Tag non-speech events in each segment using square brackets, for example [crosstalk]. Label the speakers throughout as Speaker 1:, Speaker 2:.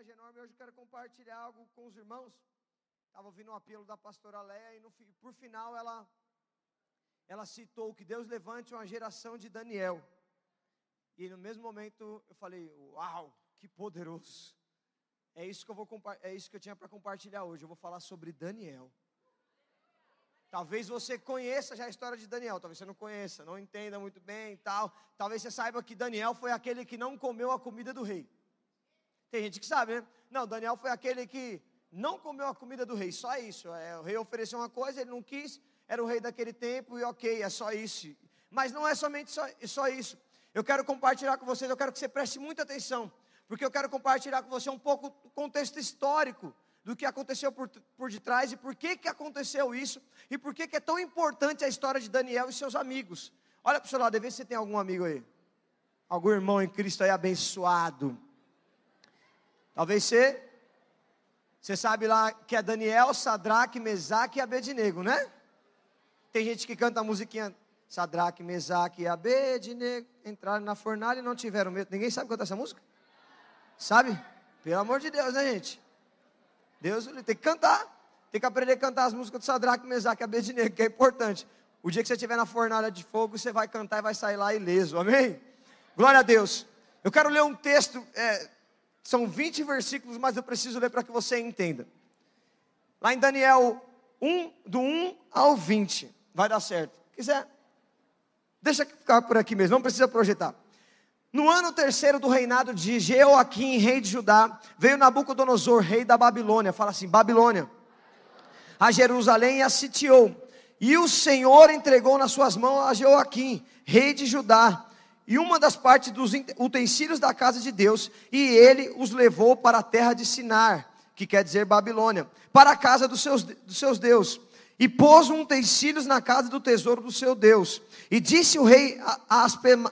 Speaker 1: privilégio enorme. Hoje eu quero compartilhar algo com os irmãos. Estava ouvindo um apelo da pastora Leia e no, por final ela, ela citou que Deus levante uma geração de Daniel. E no mesmo momento eu falei, uau, que poderoso. É isso que eu vou é isso que eu tinha para compartilhar hoje. Eu vou falar sobre Daniel. Talvez você conheça já a história de Daniel, talvez você não conheça, não entenda muito bem e tal. Talvez você saiba que Daniel foi aquele que não comeu a comida do rei. Tem gente que sabe, né? Não, Daniel foi aquele que não comeu a comida do rei, só isso. É, o rei ofereceu uma coisa, ele não quis, era o rei daquele tempo e ok, é só isso. Mas não é somente só, só isso. Eu quero compartilhar com vocês, eu quero que você preste muita atenção, porque eu quero compartilhar com você um pouco o contexto histórico do que aconteceu por, por detrás e por que, que aconteceu isso e por que, que é tão importante a história de Daniel e seus amigos. Olha para o seu lado, vê se você tem algum amigo aí. Algum irmão em Cristo aí abençoado. Talvez você, você sabe lá que é Daniel, Sadraque, Mesaque e Abednego, né? Tem gente que canta a musiquinha Sadraque, Mesaque e Abednego entraram na fornalha e não tiveram medo. Ninguém sabe cantar essa música? Sabe? Pelo amor de Deus, né, gente? Deus tem que cantar. Tem que aprender a cantar as músicas do Sadraque, Mesaque e Abednego, que é importante. O dia que você estiver na fornalha de fogo, você vai cantar e vai sair lá ileso. Amém? Glória a Deus. Eu quero ler um texto, é, são 20 versículos, mas eu preciso ler para que você entenda. Lá em Daniel 1, do 1 ao 20. Vai dar certo. Quiser, deixa ficar por aqui mesmo, não precisa projetar. No ano terceiro do reinado de Jeoaquim, rei de Judá, veio Nabucodonosor, rei da Babilônia, fala assim: Babilônia, a Jerusalém e a sitiou. E o Senhor entregou nas suas mãos a Jeoaquim, rei de Judá, e uma das partes dos utensílios da casa de Deus, e ele os levou para a terra de Sinar, que quer dizer Babilônia, para a casa dos seus, dos seus deuses, e pôs um utensílios na casa do tesouro do seu Deus. E disse o rei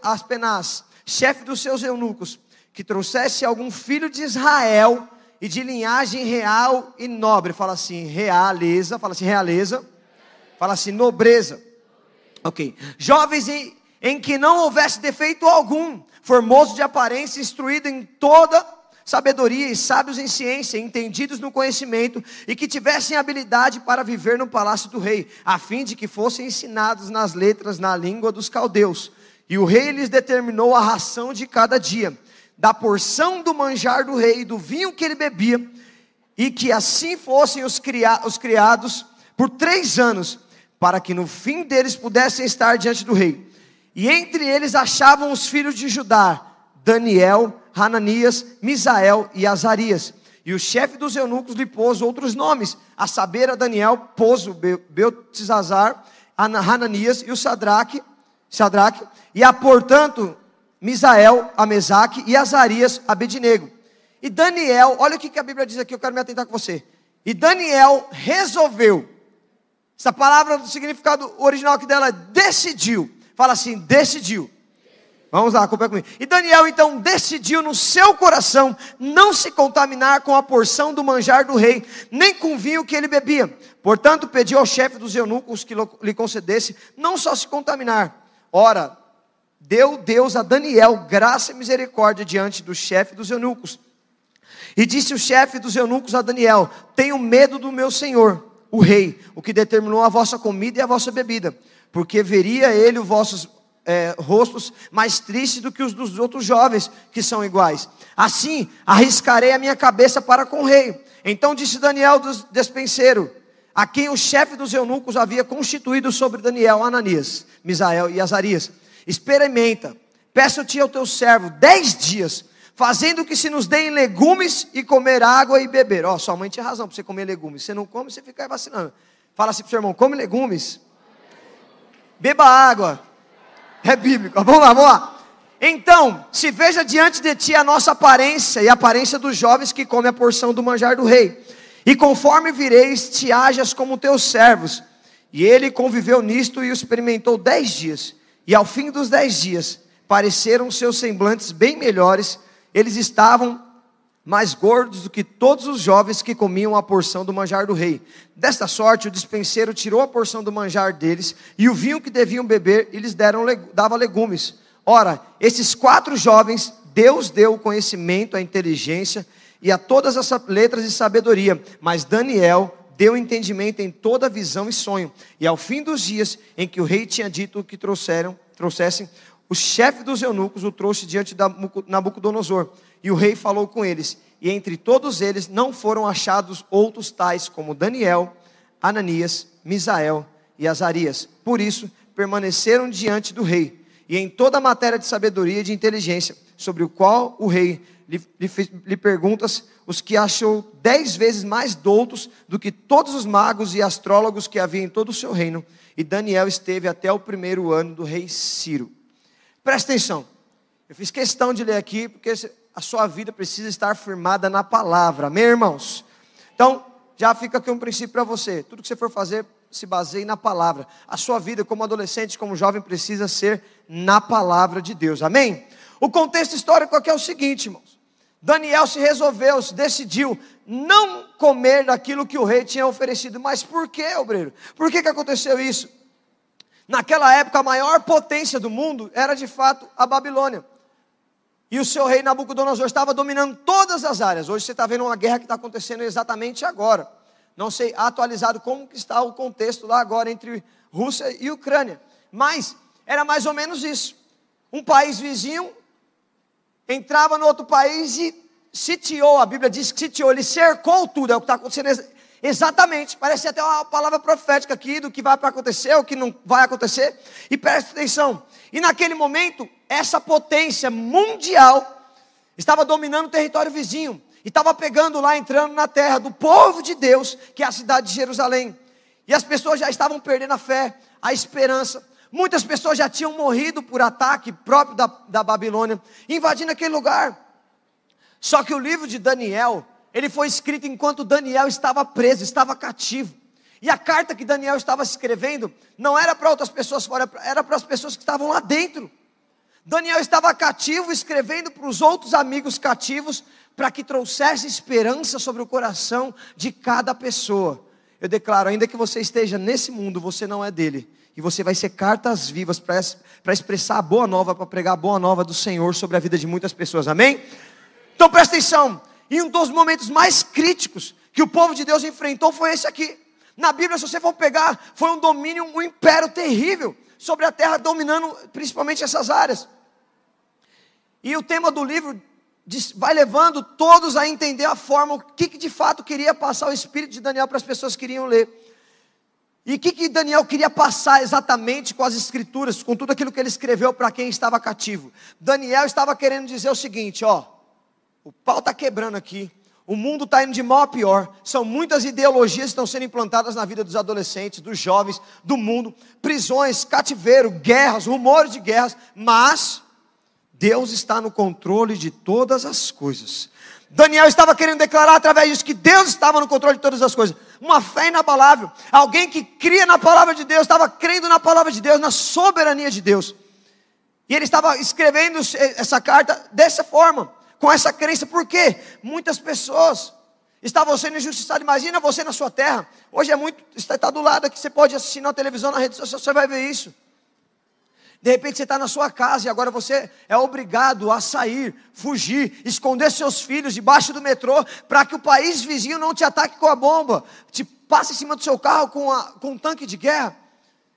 Speaker 1: Aspenaz, chefe dos seus eunucos, que trouxesse algum filho de Israel e de linhagem real e nobre. Fala assim, realeza, fala assim, realeza. Fala assim, nobreza. Ok. Jovens em, em que não houvesse defeito algum, formoso de aparência, instruído em toda sabedoria e sábios em ciência, entendidos no conhecimento e que tivessem habilidade para viver no palácio do rei, a fim de que fossem ensinados nas letras na língua dos caldeus e o rei lhes determinou a ração de cada dia, da porção do manjar do rei, do vinho que ele bebia, e que assim fossem os, cria os criados por três anos, para que no fim deles pudessem estar diante do rei. E entre eles achavam os filhos de Judá, Daniel, Hananias, Misael e Azarias. E o chefe dos eunucos lhe pôs outros nomes, a saber a Daniel pôs o Beltesazar, Hananias e o Sadraque, Sadraque, e a, portanto, Misael, a Mesaque e Azarias, Abednego. E Daniel, olha o que a Bíblia diz aqui, eu quero me atentar com você. E Daniel resolveu, essa palavra, o significado original aqui dela é decidiu. Fala assim, decidiu. Vamos lá, acompanha comigo. E Daniel então decidiu no seu coração não se contaminar com a porção do manjar do rei, nem com o vinho que ele bebia. Portanto, pediu ao chefe dos eunucos que lhe concedesse não só se contaminar, ora, deu Deus a Daniel graça e misericórdia diante do chefe dos eunucos. E disse o chefe dos eunucos a Daniel: Tenho medo do meu senhor, o rei, o que determinou a vossa comida e a vossa bebida, porque veria ele os vossos é, rostos mais tristes do que os dos outros jovens que são iguais. Assim, arriscarei a minha cabeça para com o rei. Então disse Daniel dos despenseiro, a quem o chefe dos eunucos havia constituído sobre Daniel, Ananias, Misael e Azarias experimenta, peço-te ao teu servo dez dias, fazendo que se nos deem legumes e comer água e beber. Ó, oh, sua mãe tinha razão para você comer legumes. Você não come, você fica vacinando. Fala assim para o seu irmão: come legumes, beba água. É bíblico. Vamos lá, vamos lá. Então, se veja diante de ti a nossa aparência e a aparência dos jovens que comem a porção do manjar do rei. E conforme vireis, te hajas como teus servos. E ele conviveu nisto e o experimentou dez dias. E ao fim dos dez dias, pareceram seus semblantes bem melhores, eles estavam mais gordos do que todos os jovens que comiam a porção do manjar do rei. Desta sorte, o dispenseiro tirou a porção do manjar deles e o vinho que deviam beber, e lhes deram, dava legumes. Ora, esses quatro jovens Deus deu o conhecimento, a inteligência e a todas as letras e sabedoria, mas Daniel deu entendimento em toda visão e sonho. E ao fim dos dias em que o rei tinha dito que trouxeram, trouxessem, o chefe dos eunucos o trouxe diante de Nabucodonosor. E o rei falou com eles. E entre todos eles não foram achados outros tais como Daniel, Ananias, Misael e Azarias. Por isso, permaneceram diante do rei. E em toda a matéria de sabedoria e de inteligência, sobre o qual o rei lhe, lhe, lhe perguntas, os que achou dez vezes mais doutos do que todos os magos e astrólogos que havia em todo o seu reino. E Daniel esteve até o primeiro ano do rei Ciro. Presta atenção. Eu fiz questão de ler aqui, porque a sua vida precisa estar firmada na palavra. Amém, irmãos? Então, já fica aqui um princípio para você. Tudo que você for fazer, se baseie na palavra. A sua vida como adolescente, como jovem, precisa ser na palavra de Deus. Amém? O contexto histórico aqui é o seguinte, irmãos. Daniel se resolveu, se decidiu não comer daquilo que o rei tinha oferecido. Mas por que, obreiro? Por que, que aconteceu isso? Naquela época, a maior potência do mundo era de fato a Babilônia. E o seu rei Nabucodonosor estava dominando todas as áreas. Hoje você está vendo uma guerra que está acontecendo exatamente agora. Não sei atualizado como que está o contexto lá agora entre Rússia e Ucrânia. Mas era mais ou menos isso. Um país vizinho entrava no outro país e sitiou, a Bíblia diz que sitiou, ele cercou tudo, é o que está acontecendo Exatamente, parece até uma palavra profética aqui do que vai para acontecer, o que não vai acontecer. E preste atenção. E naquele momento, essa potência mundial estava dominando o território vizinho e estava pegando lá, entrando na terra do povo de Deus, que é a cidade de Jerusalém. E as pessoas já estavam perdendo a fé, a esperança. Muitas pessoas já tinham morrido por ataque próprio da, da Babilônia, invadindo aquele lugar. Só que o livro de Daniel ele foi escrito enquanto Daniel estava preso, estava cativo. E a carta que Daniel estava escrevendo não era para outras pessoas fora, era para as pessoas que estavam lá dentro. Daniel estava cativo, escrevendo para os outros amigos cativos, para que trouxesse esperança sobre o coração de cada pessoa. Eu declaro, ainda que você esteja nesse mundo, você não é dele. E você vai ser cartas vivas para expressar a boa nova, para pregar a boa nova do Senhor sobre a vida de muitas pessoas. Amém? Então presta atenção. E um dos momentos mais críticos que o povo de Deus enfrentou foi esse aqui. Na Bíblia, se você for pegar, foi um domínio, um império terrível sobre a terra, dominando principalmente essas áreas. E o tema do livro vai levando todos a entender a forma, o que, que de fato queria passar o espírito de Daniel para as pessoas que queriam ler. E o que, que Daniel queria passar exatamente com as escrituras, com tudo aquilo que ele escreveu para quem estava cativo? Daniel estava querendo dizer o seguinte: ó, o pau está quebrando aqui. O mundo está indo de mal a pior. São muitas ideologias que estão sendo implantadas na vida dos adolescentes, dos jovens, do mundo. Prisões, cativeiro, guerras, rumores de guerras. Mas Deus está no controle de todas as coisas. Daniel estava querendo declarar através disso que Deus estava no controle de todas as coisas. Uma fé inabalável. Alguém que cria na palavra de Deus, estava crendo na palavra de Deus, na soberania de Deus. E ele estava escrevendo essa carta dessa forma com essa crença, por quê? Muitas pessoas estavam sendo injustiçadas. Imagina você na sua terra. Hoje é muito, está do lado aqui, você pode assistir na televisão, na rede social, você vai ver isso. De repente você está na sua casa e agora você é obrigado a sair, fugir, esconder seus filhos debaixo do metrô para que o país vizinho não te ataque com a bomba, te passe em cima do seu carro com, a, com um tanque de guerra.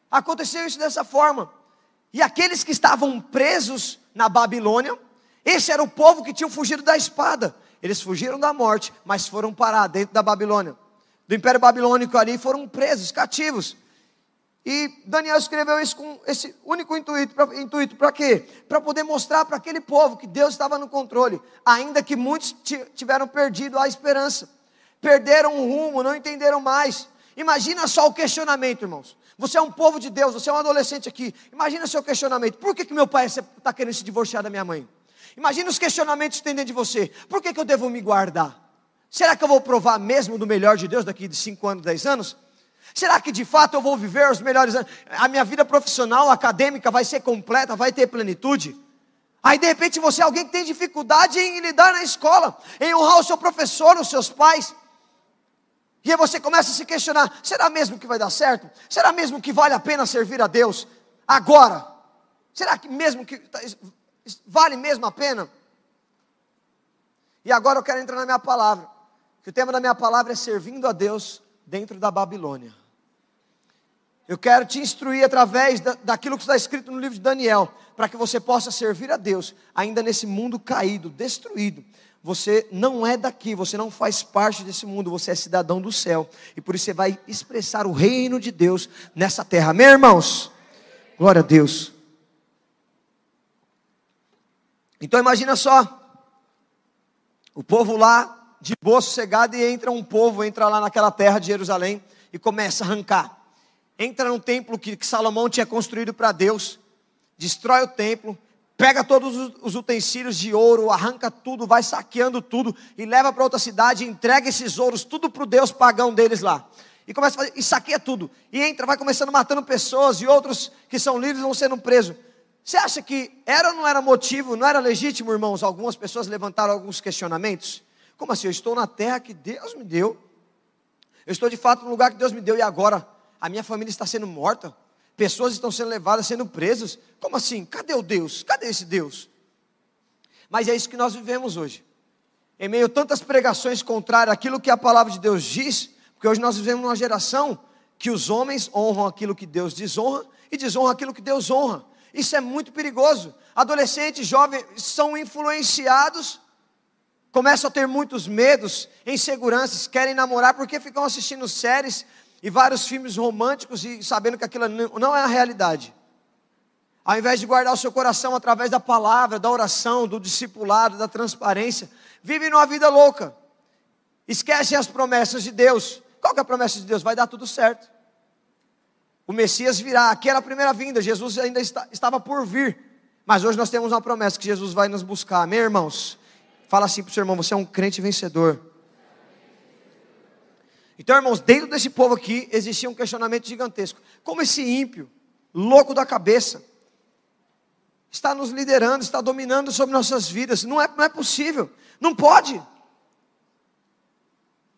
Speaker 1: Aconteceu isso dessa forma. E aqueles que estavam presos na Babilônia, esse era o povo que tinha fugido da espada. Eles fugiram da morte, mas foram parar dentro da Babilônia. Do Império Babilônico ali foram presos, cativos. E Daniel escreveu isso com esse único intuito, para intuito, quê? Para poder mostrar para aquele povo que Deus estava no controle, ainda que muitos tiveram perdido a esperança, perderam o rumo, não entenderam mais. Imagina só o questionamento, irmãos. Você é um povo de Deus, você é um adolescente aqui. Imagina seu questionamento: por que, que meu pai está querendo se divorciar da minha mãe? Imagina os questionamentos que tem dentro de você. Por que, que eu devo me guardar? Será que eu vou provar mesmo do melhor de Deus daqui de 5 anos, 10 anos? Será que de fato eu vou viver os melhores anos? A minha vida profissional, acadêmica vai ser completa, vai ter plenitude? Aí de repente você é alguém que tem dificuldade em lidar na escola, em honrar o seu professor, os seus pais. E aí você começa a se questionar: será mesmo que vai dar certo? Será mesmo que vale a pena servir a Deus agora? Será que mesmo que vale mesmo a pena? E agora eu quero entrar na minha palavra. Que o tema da minha palavra é servindo a Deus dentro da Babilônia. Eu quero te instruir através da, daquilo que está escrito no livro de Daniel, para que você possa servir a Deus, ainda nesse mundo caído, destruído. Você não é daqui, você não faz parte desse mundo, você é cidadão do céu, e por isso você vai expressar o reino de Deus nessa terra. Amém, irmãos? Glória a Deus. Então imagina só, o povo lá, de boa sossegada, e entra um povo, entra lá naquela terra de Jerusalém e começa a arrancar. Entra no templo que, que Salomão tinha construído para Deus, destrói o templo, pega todos os utensílios de ouro, arranca tudo, vai saqueando tudo e leva para outra cidade, entrega esses ouros tudo para o Deus pagão deles lá. E começa a fazer, e saqueia tudo. E entra, vai começando matando pessoas, e outros que são livres vão sendo presos. Você acha que era ou não era motivo, não era legítimo, irmãos? Algumas pessoas levantaram alguns questionamentos. Como assim? Eu estou na terra que Deus me deu. Eu estou de fato no lugar que Deus me deu e agora a minha família está sendo morta. Pessoas estão sendo levadas, sendo presas. Como assim? Cadê o Deus? Cadê esse Deus? Mas é isso que nós vivemos hoje. Em meio a tantas pregações contrárias àquilo que a palavra de Deus diz, porque hoje nós vivemos numa geração que os homens honram aquilo que Deus desonra e desonram aquilo que Deus honra. Isso é muito perigoso. Adolescentes, jovens são influenciados, começam a ter muitos medos, inseguranças, querem namorar porque ficam assistindo séries e vários filmes românticos e sabendo que aquilo não é a realidade. Ao invés de guardar o seu coração através da palavra, da oração, do discipulado, da transparência, vivem numa vida louca. Esquecem as promessas de Deus. Qual que é a promessa de Deus? Vai dar tudo certo. O Messias virá. Aqui era a primeira vinda, Jesus ainda está, estava por vir. Mas hoje nós temos uma promessa que Jesus vai nos buscar. Amém, irmãos? Fala assim para o seu irmão: você é um crente vencedor. Então, irmãos, dentro desse povo aqui existia um questionamento gigantesco: como esse ímpio, louco da cabeça, está nos liderando, está dominando sobre nossas vidas? Não é, não é possível, não pode.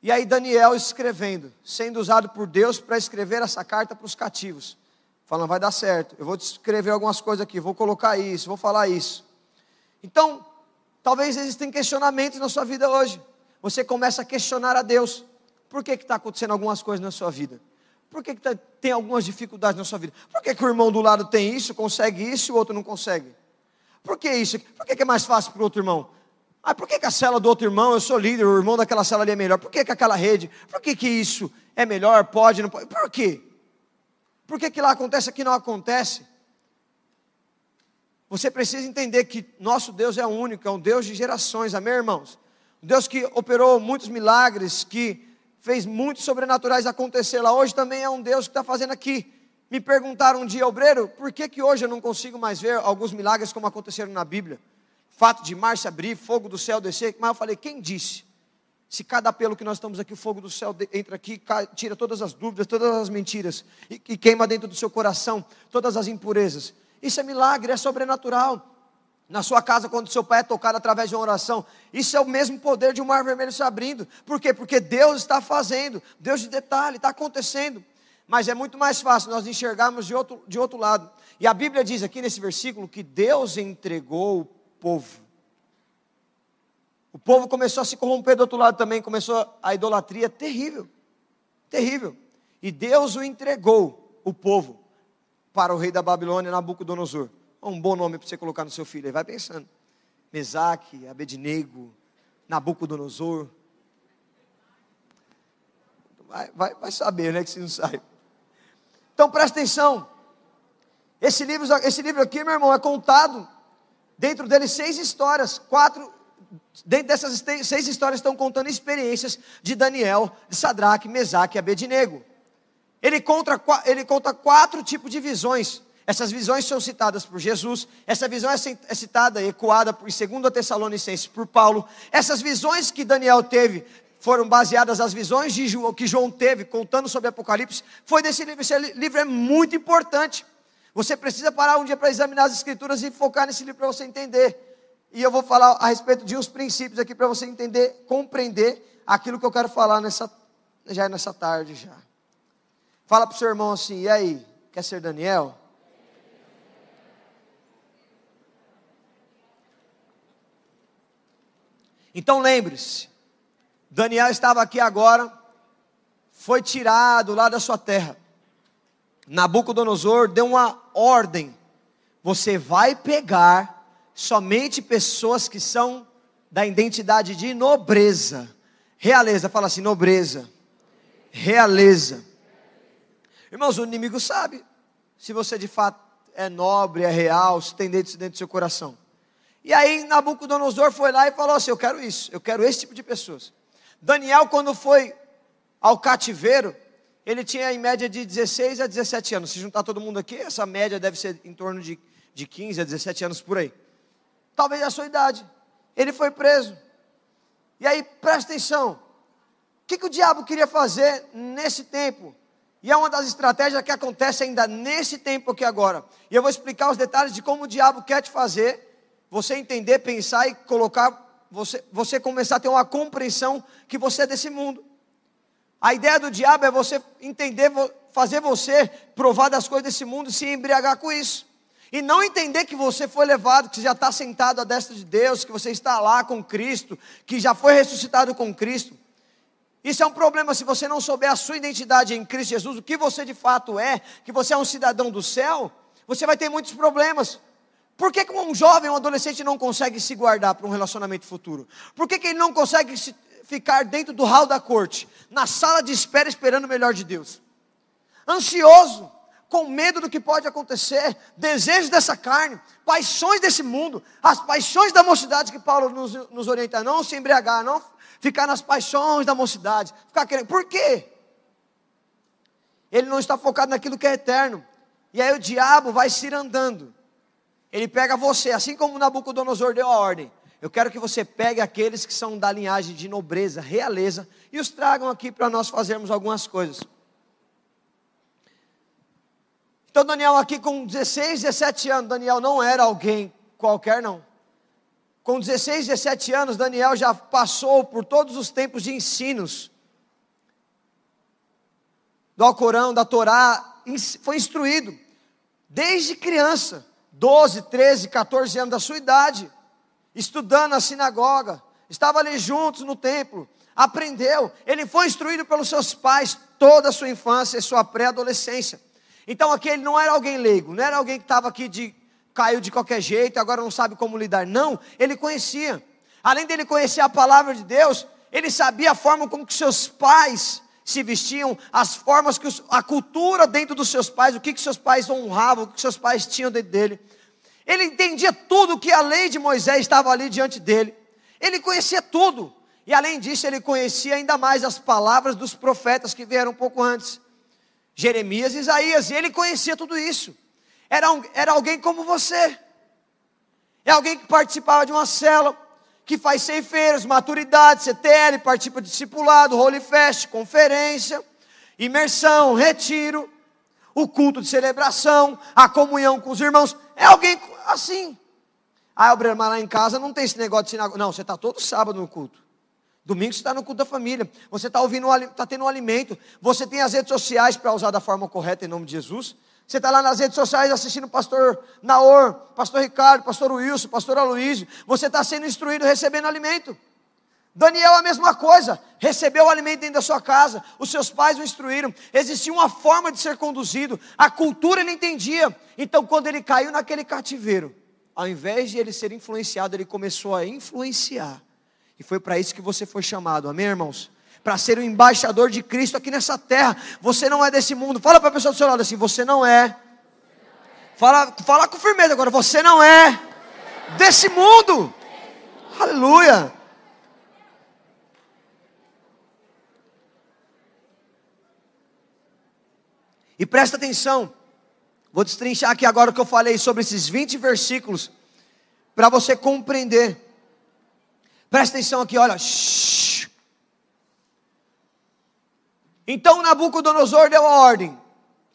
Speaker 1: E aí Daniel escrevendo, sendo usado por Deus para escrever essa carta para os cativos. Falando, vai dar certo, eu vou escrever algumas coisas aqui, vou colocar isso, vou falar isso. Então, talvez existem questionamentos na sua vida hoje. Você começa a questionar a Deus. Por que está acontecendo algumas coisas na sua vida? Por que, que tá, tem algumas dificuldades na sua vida? Por que, que o irmão do lado tem isso, consegue isso e o outro não consegue? Por que isso? Por que, que é mais fácil para o outro irmão? Ah, por que, que a cela do outro irmão, eu sou líder, o irmão daquela cela ali é melhor? Por que, que aquela rede? Por que, que isso é melhor, pode, não pode? Por quê? Por que, que lá acontece, aqui não acontece? Você precisa entender que nosso Deus é único, é um Deus de gerações, amém, irmãos? Um Deus que operou muitos milagres, que fez muitos sobrenaturais acontecer lá, hoje também é um Deus que está fazendo aqui. Me perguntaram um dia, obreiro, por que, que hoje eu não consigo mais ver alguns milagres como aconteceram na Bíblia? Fato de mar se abrir, fogo do céu descer. Mas eu falei, quem disse? Se cada apelo que nós estamos aqui, o fogo do céu entra aqui, tira todas as dúvidas, todas as mentiras, e, e queima dentro do seu coração todas as impurezas. Isso é milagre, é sobrenatural. Na sua casa, quando seu pai é tocado através de uma oração, isso é o mesmo poder de um mar vermelho se abrindo. Por quê? Porque Deus está fazendo, Deus de detalhe, está acontecendo. Mas é muito mais fácil nós enxergarmos de outro, de outro lado. E a Bíblia diz aqui nesse versículo que Deus entregou povo. O povo começou a se corromper do outro lado também, começou a idolatria terrível, terrível. E Deus o entregou, o povo, para o rei da Babilônia, Nabucodonosor. Um bom nome para você colocar no seu filho, aí vai pensando. Mesaque, Abednego, Nabucodonosor. Vai, vai, vai saber, né, que se não sabe. Então presta atenção. Esse livro, esse livro aqui, meu irmão, é contado Dentro dele, seis histórias, quatro. Dentro dessas seis histórias estão contando experiências de Daniel, de Sadraque, Mesaque e Abednego. Ele conta, ele conta quatro tipos de visões. Essas visões são citadas por Jesus. Essa visão é, é citada, ecoada por 2 Tessalonicenses por Paulo. Essas visões que Daniel teve foram baseadas nas visões João, que João teve, contando sobre Apocalipse. Foi desse livro. Esse livro é muito importante. Você precisa parar um dia para examinar as escrituras e focar nesse livro para você entender. E eu vou falar a respeito de uns princípios aqui para você entender, compreender aquilo que eu quero falar nessa, já nessa tarde já. Fala para o seu irmão assim, e aí, quer ser Daniel? Então lembre-se, Daniel estava aqui agora, foi tirado lá da sua terra. Nabucodonosor deu uma ordem: você vai pegar somente pessoas que são da identidade de nobreza. Realeza, fala assim: nobreza. Realeza. Irmãos, o inimigo sabe se você de fato é nobre, é real, se tem dentro, dentro do seu coração. E aí Nabucodonosor foi lá e falou assim: Eu quero isso, eu quero esse tipo de pessoas. Daniel, quando foi ao cativeiro, ele tinha em média de 16 a 17 anos. Se juntar todo mundo aqui, essa média deve ser em torno de, de 15 a 17 anos por aí. Talvez a sua idade. Ele foi preso. E aí, presta atenção. O que, que o diabo queria fazer nesse tempo? E é uma das estratégias que acontece ainda nesse tempo aqui agora. E eu vou explicar os detalhes de como o diabo quer te fazer você entender, pensar e colocar, você, você começar a ter uma compreensão que você é desse mundo. A ideia do diabo é você entender, fazer você provar das coisas desse mundo e se embriagar com isso. E não entender que você foi levado, que já está sentado à destra de Deus, que você está lá com Cristo, que já foi ressuscitado com Cristo. Isso é um problema se você não souber a sua identidade em Cristo Jesus, o que você de fato é, que você é um cidadão do céu, você vai ter muitos problemas. Por que, que um jovem, um adolescente não consegue se guardar para um relacionamento futuro? Por que, que ele não consegue se, ficar dentro do hall da corte, na sala de espera esperando o melhor de Deus? Ansioso, com medo do que pode acontecer, desejos dessa carne, paixões desse mundo, as paixões da mocidade que Paulo nos, nos orienta, não se embriagar, não ficar nas paixões da mocidade, ficar querendo. Por quê? Ele não está focado naquilo que é eterno. E aí o diabo vai se ir andando ele pega você, assim como Nabucodonosor deu a ordem. Eu quero que você pegue aqueles que são da linhagem de nobreza, realeza, e os tragam aqui para nós fazermos algumas coisas. Então, Daniel, aqui com 16, 17 anos, Daniel não era alguém qualquer, não. Com 16, 17 anos, Daniel já passou por todos os tempos de ensinos do Alcorão, da Torá, foi instruído desde criança. 12, 13, 14 anos da sua idade, estudando na sinagoga, estava ali juntos no templo, aprendeu, ele foi instruído pelos seus pais toda a sua infância e sua pré-adolescência. Então aqui ele não era alguém leigo, não era alguém que estava aqui de caiu de qualquer jeito, agora não sabe como lidar. Não, ele conhecia. Além dele conhecer a palavra de Deus, ele sabia a forma como que seus pais se vestiam, as formas que os, a cultura dentro dos seus pais, o que, que seus pais honravam, o que seus pais tinham dentro dele. Ele entendia tudo que a lei de Moisés estava ali diante dele. Ele conhecia tudo. E além disso, ele conhecia ainda mais as palavras dos profetas que vieram um pouco antes. Jeremias e Isaías, e ele conhecia tudo isso. Era, um, era alguém como você. É alguém que participava de uma célula, que faz ceifeiros, maturidade, CTL, participa de discipulado, Holy Fest, conferência, imersão, retiro, o culto de celebração, a comunhão com os irmãos. É alguém assim. Ah, o mas lá em casa não tem esse negócio de sinagoga. Não, você está todo sábado no culto. Domingo você está no culto da família. Você está ouvindo, está tendo um alimento. Você tem as redes sociais para usar da forma correta em nome de Jesus. Você está lá nas redes sociais assistindo o pastor Naor, pastor Ricardo, pastor Wilson, pastor Aloysio. Você está sendo instruído recebendo alimento. Daniel a mesma coisa, recebeu o alimento dentro da sua casa, os seus pais o instruíram, existia uma forma de ser conduzido, a cultura ele entendia. Então, quando ele caiu naquele cativeiro, ao invés de ele ser influenciado, ele começou a influenciar. E foi para isso que você foi chamado, amém, irmãos? Para ser o embaixador de Cristo aqui nessa terra. Você não é desse mundo. Fala para a pessoa do seu lado assim: você não é. Fala, fala com firmeza agora: você não é desse mundo. Aleluia. E presta atenção, vou destrinchar aqui agora o que eu falei sobre esses 20 versículos, para você compreender. Presta atenção aqui, olha. Shhh. Então Nabucodonosor deu a ordem: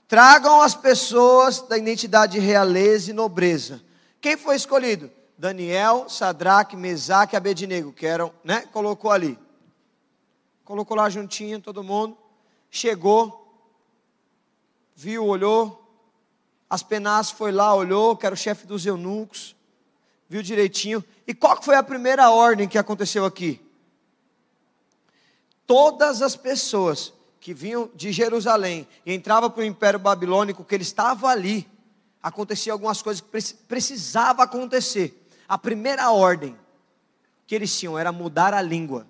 Speaker 1: tragam as pessoas da identidade realeza e nobreza. Quem foi escolhido? Daniel, Sadraque, Mesaque e Abednego, que eram, né? Colocou ali. Colocou lá juntinho todo mundo. Chegou, viu, olhou. Aspenaz foi lá, olhou, que era o chefe dos eunucos. viu direitinho. E qual foi a primeira ordem que aconteceu aqui? Todas as pessoas que vinham de Jerusalém e entravam para o Império Babilônico, que ele estava ali, acontecia algumas coisas que precisava acontecer. A primeira ordem que eles tinham era mudar a língua.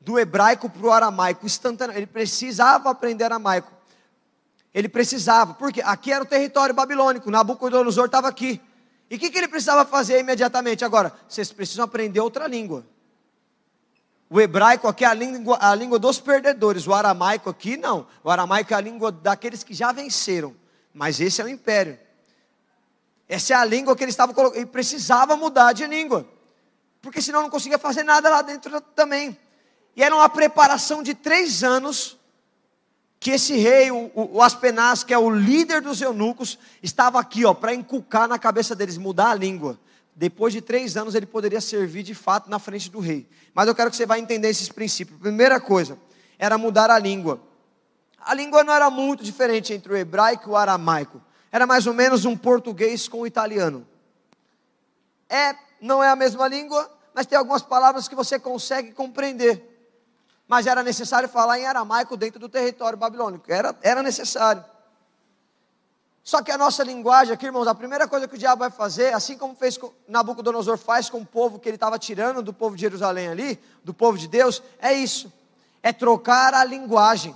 Speaker 1: Do hebraico para o aramaico, instantâneo. Ele precisava aprender aramaico. Ele precisava, porque aqui era o território babilônico, Nabucodonosor estava aqui. E o que, que ele precisava fazer imediatamente agora? Vocês precisam aprender outra língua. O hebraico aqui é a língua, a língua dos perdedores, o aramaico aqui não. O aramaico é a língua daqueles que já venceram. Mas esse é o império. Essa é a língua que ele estava colocando. Ele precisava mudar de língua. Porque senão não conseguia fazer nada lá dentro também. E era uma preparação de três anos que esse rei, o, o Aspenaz, que é o líder dos eunucos, estava aqui, ó, para inculcar na cabeça deles, mudar a língua. Depois de três anos ele poderia servir de fato na frente do rei. Mas eu quero que você vá entender esses princípios. Primeira coisa, era mudar a língua. A língua não era muito diferente entre o hebraico e o aramaico. Era mais ou menos um português com o italiano. É, não é a mesma língua, mas tem algumas palavras que você consegue compreender mas era necessário falar em aramaico dentro do território babilônico, era, era necessário. Só que a nossa linguagem aqui, irmãos, a primeira coisa que o diabo vai fazer, assim como fez com, Nabucodonosor faz com o povo que ele estava tirando do povo de Jerusalém ali, do povo de Deus, é isso: é trocar a linguagem.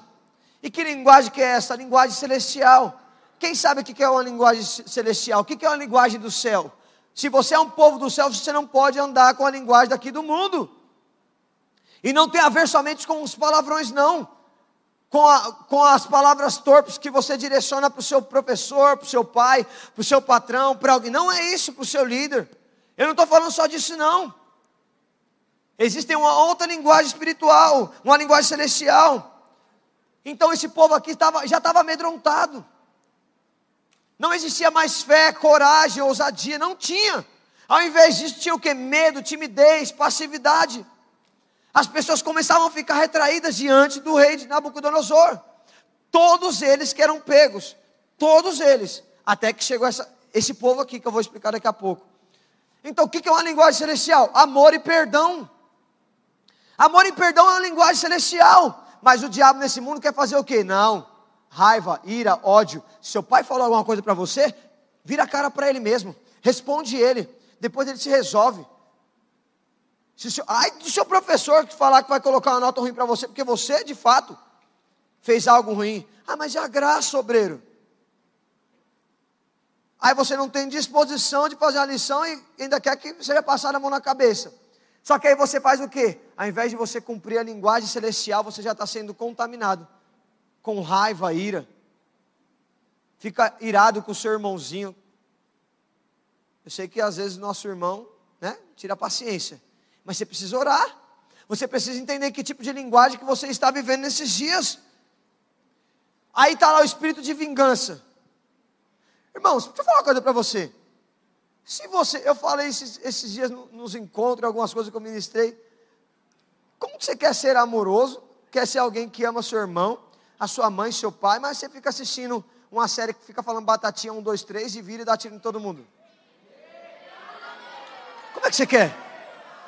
Speaker 1: E que linguagem que é essa? A linguagem celestial. Quem sabe o que é uma linguagem celestial? O que é uma linguagem do céu? Se você é um povo do céu, você não pode andar com a linguagem daqui do mundo. E não tem a ver somente com os palavrões, não. Com, a, com as palavras torpes que você direciona para o seu professor, para o seu pai, para o seu patrão, para alguém. Não é isso para o seu líder. Eu não estou falando só disso, não. Existe uma outra linguagem espiritual, uma linguagem celestial. Então esse povo aqui tava, já estava amedrontado. Não existia mais fé, coragem, ousadia, não tinha. Ao invés disso, tinha o que? Medo, timidez, passividade as pessoas começavam a ficar retraídas diante do rei de Nabucodonosor. Todos eles que eram pegos, todos eles, até que chegou essa, esse povo aqui que eu vou explicar daqui a pouco. Então, o que é uma linguagem celestial? Amor e perdão. Amor e perdão é uma linguagem celestial, mas o diabo nesse mundo quer fazer o quê? Não, raiva, ira, ódio. Se seu pai falou alguma coisa para você, vira a cara para ele mesmo, responde ele, depois ele se resolve. Se ai do seu professor que falar que vai colocar uma nota ruim para você, porque você, de fato, fez algo ruim. Ah, mas é a graça, obreiro. Aí você não tem disposição de fazer a lição e ainda quer que seja passada a mão na cabeça. Só que aí você faz o quê? Ao invés de você cumprir a linguagem celestial, você já está sendo contaminado com raiva, ira. Fica irado com o seu irmãozinho. Eu sei que às vezes nosso irmão, né, tira a paciência. Mas você precisa orar. Você precisa entender que tipo de linguagem que você está vivendo nesses dias. Aí está lá o espírito de vingança. Irmãos, deixa eu falar uma coisa para você. Se você, eu falei esses, esses dias nos encontros, algumas coisas que eu ministrei. Como você quer ser amoroso? Quer ser alguém que ama seu irmão, a sua mãe, seu pai, mas você fica assistindo uma série que fica falando batatinha, um, dois, três, e vira e dá tiro em todo mundo. Como é que você quer?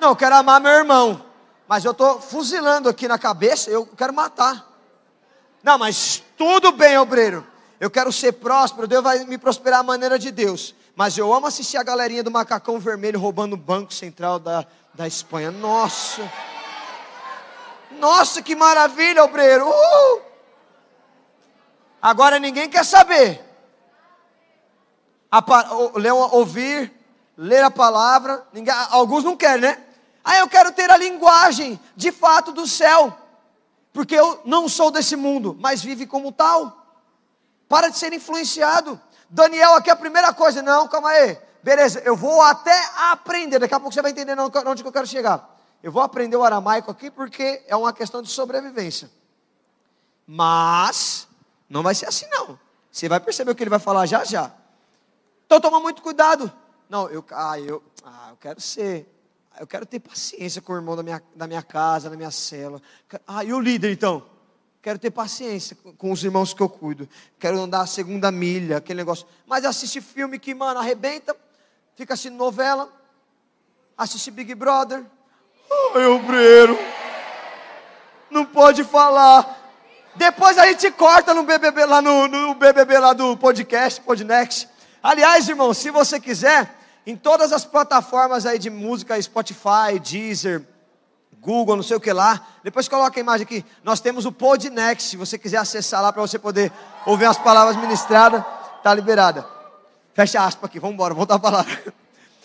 Speaker 1: Não, eu quero amar meu irmão. Mas eu estou fuzilando aqui na cabeça, eu quero matar. Não, mas tudo bem, obreiro. Eu quero ser próspero, Deus vai me prosperar à maneira de Deus. Mas eu amo assistir a galerinha do macacão vermelho roubando o Banco Central da, da Espanha. Nossa! Nossa, que maravilha, obreiro! Uh! Agora ninguém quer saber. A, ouvir, ler a palavra. Ninguém, alguns não querem, né? Ah, eu quero ter a linguagem de fato do céu, porque eu não sou desse mundo, mas vive como tal. Para de ser influenciado. Daniel, aqui é a primeira coisa, não, calma aí. Beleza, eu vou até aprender, daqui a pouco você vai entender onde eu quero chegar. Eu vou aprender o aramaico aqui porque é uma questão de sobrevivência. Mas, não vai ser assim não. Você vai perceber o que ele vai falar já já. Então toma muito cuidado. Não, eu, ah, eu, ah, eu quero ser eu quero ter paciência com o irmão da minha, da minha casa, da minha cela. Ah, e o líder então? Quero ter paciência com os irmãos que eu cuido. Quero andar a segunda milha, aquele negócio. Mas assiste filme que, mano, arrebenta. fica assistindo novela, assiste Big Brother. Ai, obreiro, não pode falar. Depois a gente corta no BBB lá no, no BBB lá do podcast, Podnext. Aliás, irmão, se você quiser, em todas as plataformas aí de música, Spotify, Deezer, Google, não sei o que lá. Depois coloca a imagem aqui. Nós temos o Podnext. Se você quiser acessar lá para você poder ouvir as palavras ministradas, tá liberada. Fecha aspas aqui, vamos embora, voltar a palavra.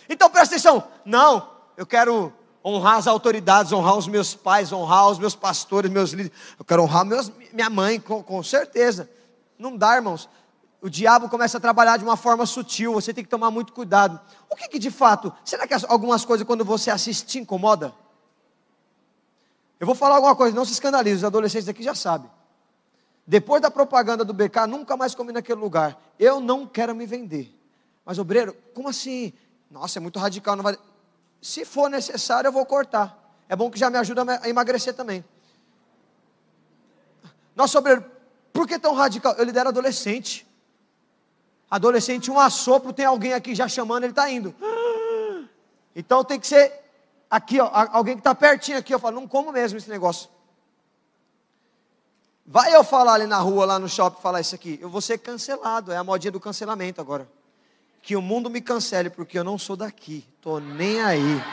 Speaker 1: Então presta atenção. Não, eu quero honrar as autoridades, honrar os meus pais, honrar os meus pastores, meus líderes. Eu quero honrar meus, minha mãe, com, com certeza. Não dá, irmãos. O diabo começa a trabalhar de uma forma sutil, você tem que tomar muito cuidado. O que, que de fato, será que algumas coisas quando você assiste te incomoda? Eu vou falar alguma coisa, não se escandalize, os adolescentes aqui já sabem. Depois da propaganda do BK, nunca mais comi naquele lugar. Eu não quero me vender. Mas, obreiro, como assim? Nossa, é muito radical. Não vai... Se for necessário, eu vou cortar. É bom que já me ajuda a emagrecer também. Nossa, obreiro, por que tão radical? Eu lidero adolescente. Adolescente, um assopro, tem alguém aqui já chamando, ele está indo. Então tem que ser aqui, ó, alguém que está pertinho aqui, eu falo, não como mesmo esse negócio. Vai eu falar ali na rua, lá no shopping, falar isso aqui, eu vou ser cancelado, é a modinha do cancelamento agora. Que o mundo me cancele, porque eu não sou daqui, tô nem aí.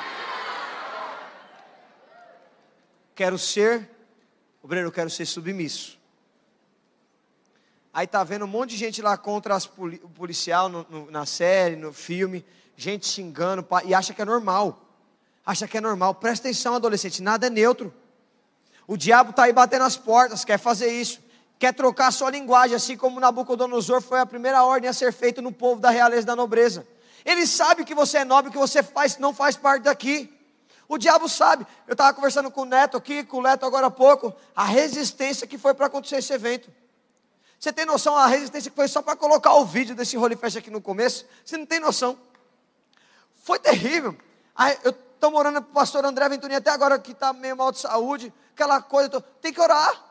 Speaker 1: Quero ser, obreiro, eu quero ser submisso. Aí tá vendo um monte de gente lá contra as poli o policial no, no, na série, no filme, gente xingando, e acha que é normal acha que é normal. Presta atenção, adolescente, nada é neutro. O diabo está aí batendo as portas, quer fazer isso, quer trocar a sua linguagem, assim como Nabucodonosor foi a primeira ordem a ser feita no povo da realeza da nobreza. Ele sabe que você é nobre, que você faz, não faz parte daqui. O diabo sabe. Eu estava conversando com o Neto aqui, com o Neto agora há pouco, a resistência que foi para acontecer esse evento. Você tem noção a resistência que foi só para colocar o vídeo desse Holy Fest aqui no começo? Você não tem noção. Foi terrível. Eu Estão orando para o pastor André Venturini até agora que está meio mal de saúde, aquela coisa. Tem que orar.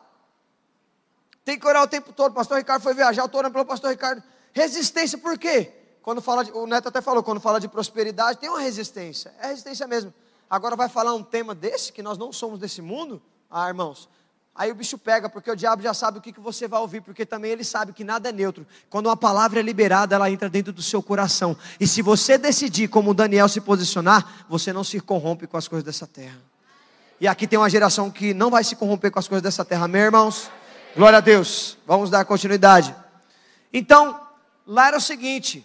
Speaker 1: Tem que orar o tempo todo. O pastor Ricardo foi viajar, eu estou orando pelo pastor Ricardo. Resistência, por quê? Quando fala de, o Neto até falou, quando fala de prosperidade, tem uma resistência. É resistência mesmo. Agora vai falar um tema desse, que nós não somos desse mundo? Ah, irmãos, Aí o bicho pega, porque o diabo já sabe o que, você vai ouvir, porque também ele sabe que nada é neutro. Quando uma palavra é liberada, ela entra dentro do seu coração. E se você decidir, como Daniel, se posicionar, você não se corrompe com as coisas dessa terra. E aqui tem uma geração que não vai se corromper com as coisas dessa terra, meus irmãos. Glória a Deus. Vamos dar continuidade. Então, lá era o seguinte: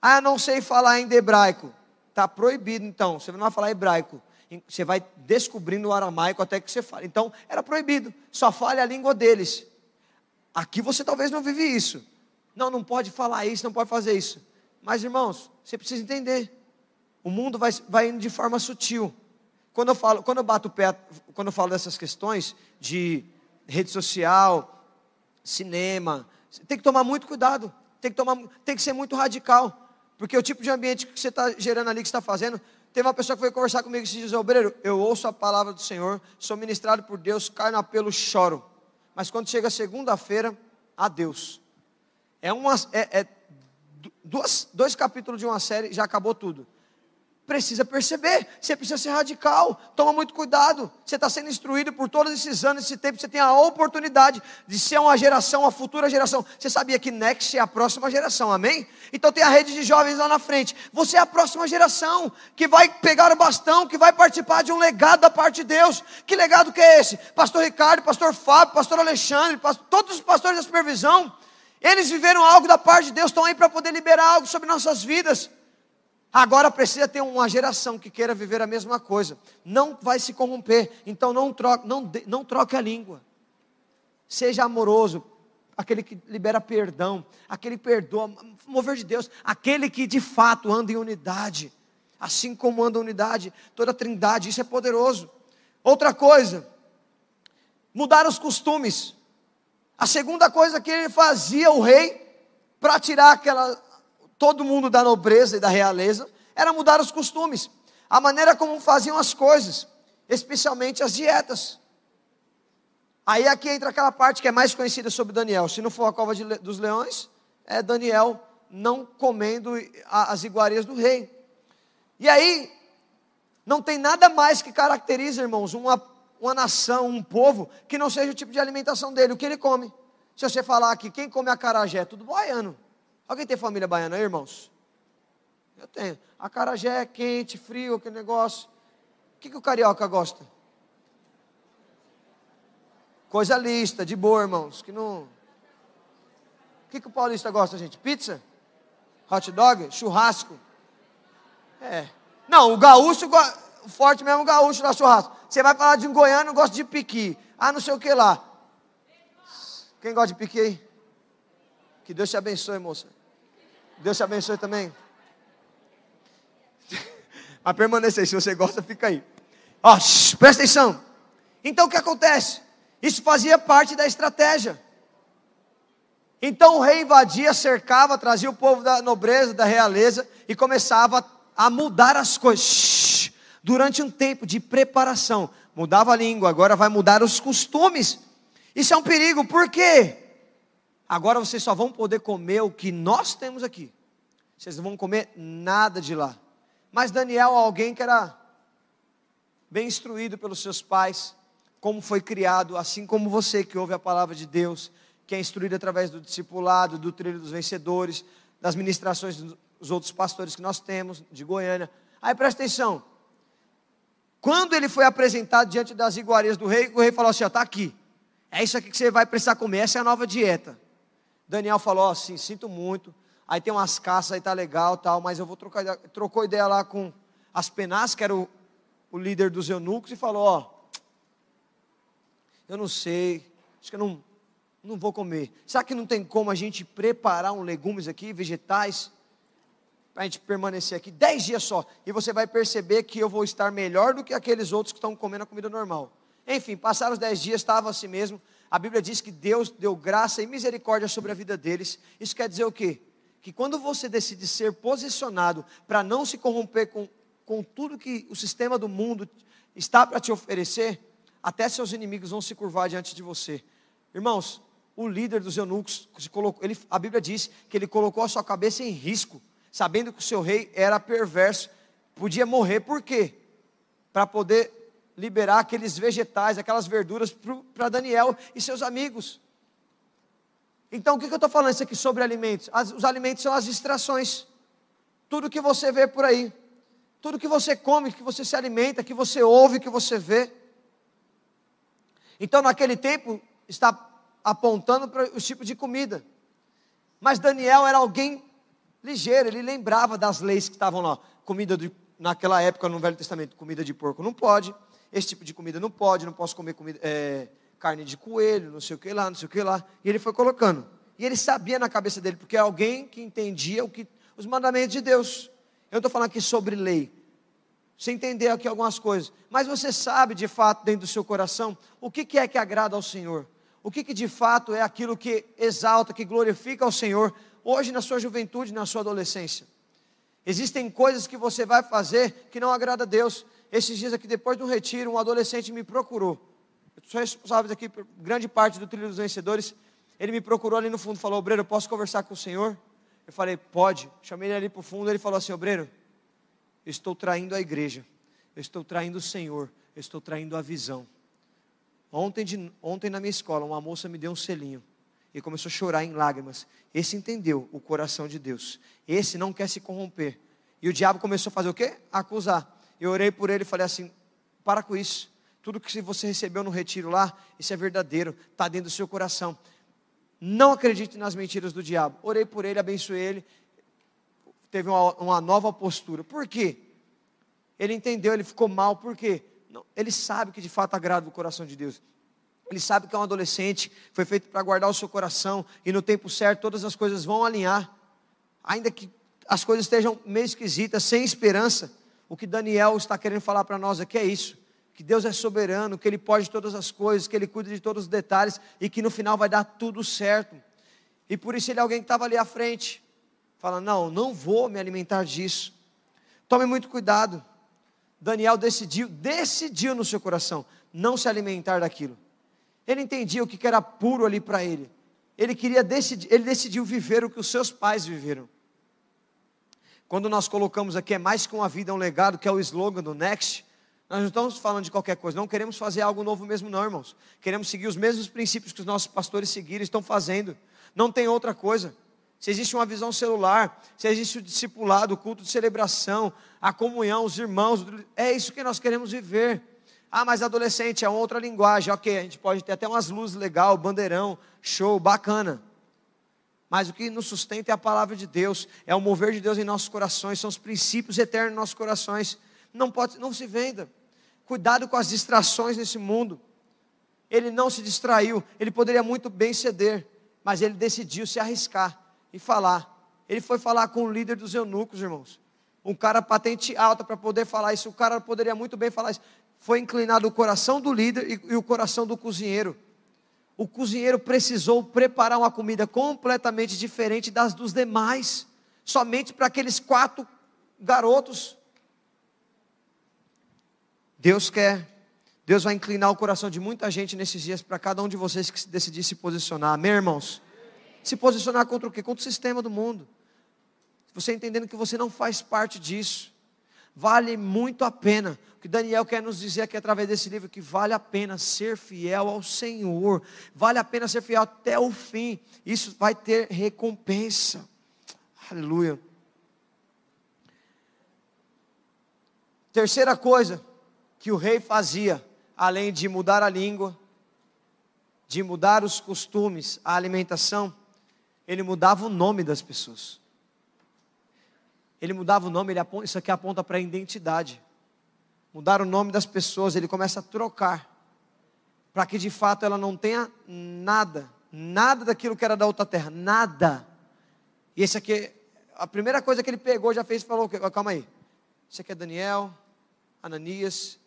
Speaker 1: ah, não sei falar ainda hebraico. Está proibido, então. Você não vai falar hebraico você vai descobrindo o aramaico até que você fale. Então, era proibido, só fale a língua deles. Aqui você talvez não vive isso. Não, não pode falar isso, não pode fazer isso. Mas, irmãos, você precisa entender. O mundo vai, vai indo de forma sutil. Quando eu falo, quando eu bato o pé, quando eu falo dessas questões de rede social, cinema, tem que tomar muito cuidado. Tem que, tomar, tem que ser muito radical. Porque o tipo de ambiente que você está gerando ali, que você está fazendo, Teve uma pessoa que veio conversar comigo e disse: Obreiro, eu ouço a palavra do Senhor, sou ministrado por Deus, caio no apelo, choro. Mas quando chega segunda-feira, adeus. É, uma, é, é duas, dois capítulos de uma série, já acabou tudo precisa perceber, você precisa ser radical, toma muito cuidado. Você está sendo instruído por todos esses anos, esse tempo, você tem a oportunidade de ser uma geração, a futura geração. Você sabia que Next é a próxima geração, amém? Então tem a rede de jovens lá na frente. Você é a próxima geração que vai pegar o bastão, que vai participar de um legado da parte de Deus. Que legado que é esse? Pastor Ricardo, Pastor Fábio, Pastor Alexandre, pastor, todos os pastores da supervisão. Eles viveram algo da parte de Deus, estão aí para poder liberar algo sobre nossas vidas. Agora precisa ter uma geração que queira viver a mesma coisa. Não vai se corromper. Então não troque, não, não troque a língua. Seja amoroso, aquele que libera perdão, aquele que perdoa, mover de Deus, aquele que de fato anda em unidade. Assim como anda em unidade, toda a trindade, isso é poderoso. Outra coisa, mudar os costumes. A segunda coisa que ele fazia, o rei, para tirar aquela todo mundo da nobreza e da realeza, era mudar os costumes, a maneira como faziam as coisas, especialmente as dietas. Aí aqui entra aquela parte que é mais conhecida sobre Daniel. Se não for a cova de, dos leões, é Daniel não comendo as iguarias do rei. E aí, não tem nada mais que caracteriza, irmãos, uma, uma nação, um povo, que não seja o tipo de alimentação dele, o que ele come. Se você falar aqui, quem come acarajé? É tudo baiano. Alguém tem família baiana aí, irmãos? Eu tenho. Acarajé é quente, frio, aquele negócio. O que, que o carioca gosta? Coisa lista, de boa, irmãos. Que não. O que, que o paulista gosta, gente? Pizza? Hot dog? Churrasco? É. Não, o gaúcho, o forte mesmo o gaúcho da churrasco. Você vai falar de um goiano, gosta de piqui. Ah, não sei o que lá. Quem gosta de piqui aí? Que Deus te abençoe, moça. Deus te abençoe também. [laughs] Mas permaneça aí, se você gosta, fica aí. Ó, shh, presta atenção. Então o que acontece? Isso fazia parte da estratégia. Então o rei invadia, cercava, trazia o povo da nobreza, da realeza e começava a mudar as coisas. Durante um tempo de preparação. Mudava a língua, agora vai mudar os costumes. Isso é um perigo, por quê? Agora vocês só vão poder comer o que nós temos aqui. Vocês não vão comer nada de lá. Mas Daniel, alguém que era bem instruído pelos seus pais, como foi criado, assim como você que ouve a palavra de Deus, que é instruído através do discipulado, do trilho dos vencedores, das ministrações dos outros pastores que nós temos, de Goiânia. Aí presta atenção. Quando ele foi apresentado diante das iguarias do rei, o rei falou assim: está aqui. É isso aqui que você vai precisar comer, essa é a nova dieta. Daniel falou assim: sinto muito. Aí tem umas caças aí, tá legal, tal, mas eu vou trocar. Trocou ideia lá com Aspenaz, que era o, o líder dos eunucos, e falou: Ó, eu não sei, acho que eu não, não vou comer. Será que não tem como a gente preparar um legumes aqui, vegetais, para a gente permanecer aqui dez dias só? E você vai perceber que eu vou estar melhor do que aqueles outros que estão comendo a comida normal. Enfim, passaram os dez dias, estava assim mesmo. A Bíblia diz que Deus deu graça e misericórdia sobre a vida deles. Isso quer dizer o quê? Que quando você decide ser posicionado para não se corromper com, com tudo que o sistema do mundo está para te oferecer, até seus inimigos vão se curvar diante de você. Irmãos, o líder dos eunucos, colocou, ele, a Bíblia diz que ele colocou a sua cabeça em risco, sabendo que o seu rei era perverso, podia morrer, por quê? Para poder liberar aqueles vegetais, aquelas verduras para Daniel e seus amigos. Então, o que, que eu estou falando isso aqui sobre alimentos? As, os alimentos são as distrações. Tudo que você vê por aí, tudo que você come, que você se alimenta, que você ouve, que você vê. Então, naquele tempo, está apontando para os tipos de comida. Mas Daniel era alguém ligeiro, ele lembrava das leis que estavam lá. Comida de, naquela época no Velho Testamento, comida de porco não pode esse tipo de comida não pode, não posso comer comida, é, carne de coelho, não sei o que lá, não sei o que lá. E ele foi colocando. E ele sabia na cabeça dele, porque é alguém que entendia o que, os mandamentos de Deus. Eu não estou falando aqui sobre lei. Você entender aqui algumas coisas. Mas você sabe de fato, dentro do seu coração, o que, que é que agrada ao Senhor. O que, que de fato é aquilo que exalta, que glorifica ao Senhor, hoje na sua juventude, na sua adolescência. Existem coisas que você vai fazer que não agrada a Deus. Esses dias aqui, depois de um retiro, um adolescente me procurou. Eu sou responsável aqui por grande parte do trilho dos vencedores. Ele me procurou ali no fundo, falou: Obreiro, posso conversar com o senhor? Eu falei: Pode. Chamei ele ali para o fundo. Ele falou assim: Obreiro, eu estou traindo a igreja, eu estou traindo o Senhor, eu estou traindo a visão. Ontem, de, ontem na minha escola, uma moça me deu um selinho e começou a chorar em lágrimas. Esse entendeu o coração de Deus. Esse não quer se corromper. E o diabo começou a fazer o quê? acusar. Eu orei por ele e falei assim: para com isso. Tudo que você recebeu no retiro lá, isso é verdadeiro, está dentro do seu coração. Não acredite nas mentiras do diabo. Orei por ele, abençoei ele. Teve uma, uma nova postura. Por quê? Ele entendeu, ele ficou mal. Por quê? Não, ele sabe que de fato agrada o coração de Deus. Ele sabe que é um adolescente, foi feito para guardar o seu coração, e no tempo certo todas as coisas vão alinhar. Ainda que as coisas estejam meio esquisitas, sem esperança, o que Daniel está querendo falar para nós aqui é isso: que Deus é soberano, que Ele pode todas as coisas, que Ele cuida de todos os detalhes e que no final vai dar tudo certo. E por isso ele é alguém que estava ali à frente, fala: Não, não vou me alimentar disso. Tome muito cuidado. Daniel decidiu, decidiu no seu coração não se alimentar daquilo. Ele entendia o que era puro ali para ele. Ele queria decidir, ele decidiu viver o que os seus pais viveram. Quando nós colocamos aqui é mais que uma vida, é um legado, que é o slogan do Next, nós não estamos falando de qualquer coisa, não queremos fazer algo novo mesmo, não, irmãos. Queremos seguir os mesmos princípios que os nossos pastores seguiram, estão fazendo. Não tem outra coisa. Se existe uma visão celular, se existe o discipulado, o culto de celebração, a comunhão, os irmãos, é isso que nós queremos viver. Ah, mas adolescente é outra linguagem. Ok, a gente pode ter até umas luzes legal, bandeirão, show, bacana. Mas o que nos sustenta é a palavra de Deus, é o mover de Deus em nossos corações, são os princípios eternos em nossos corações. Não pode, não se venda. Cuidado com as distrações nesse mundo. Ele não se distraiu, ele poderia muito bem ceder, mas ele decidiu se arriscar e falar. Ele foi falar com o líder dos eunucos, irmãos. Um cara patente alta para poder falar isso. O cara poderia muito bem falar isso. Foi inclinado o coração do líder e, e o coração do cozinheiro. O cozinheiro precisou preparar uma comida completamente diferente das dos demais, somente para aqueles quatro garotos. Deus quer, Deus vai inclinar o coração de muita gente nesses dias para cada um de vocês que decidir se posicionar. Amém, irmãos? Se posicionar contra o quê? Contra o sistema do mundo. Você entendendo que você não faz parte disso. Vale muito a pena. Que Daniel quer nos dizer aqui através desse livro que vale a pena ser fiel ao Senhor. Vale a pena ser fiel até o fim. Isso vai ter recompensa. Aleluia. Terceira coisa que o rei fazia, além de mudar a língua, de mudar os costumes, a alimentação, ele mudava o nome das pessoas. Ele mudava o nome, ele aponta, isso aqui aponta para a identidade. Mudar o nome das pessoas, ele começa a trocar, para que de fato ela não tenha nada, nada daquilo que era da outra terra, nada. E esse aqui, a primeira coisa que ele pegou, já fez, falou: calma aí, esse aqui é Daniel, Ananias,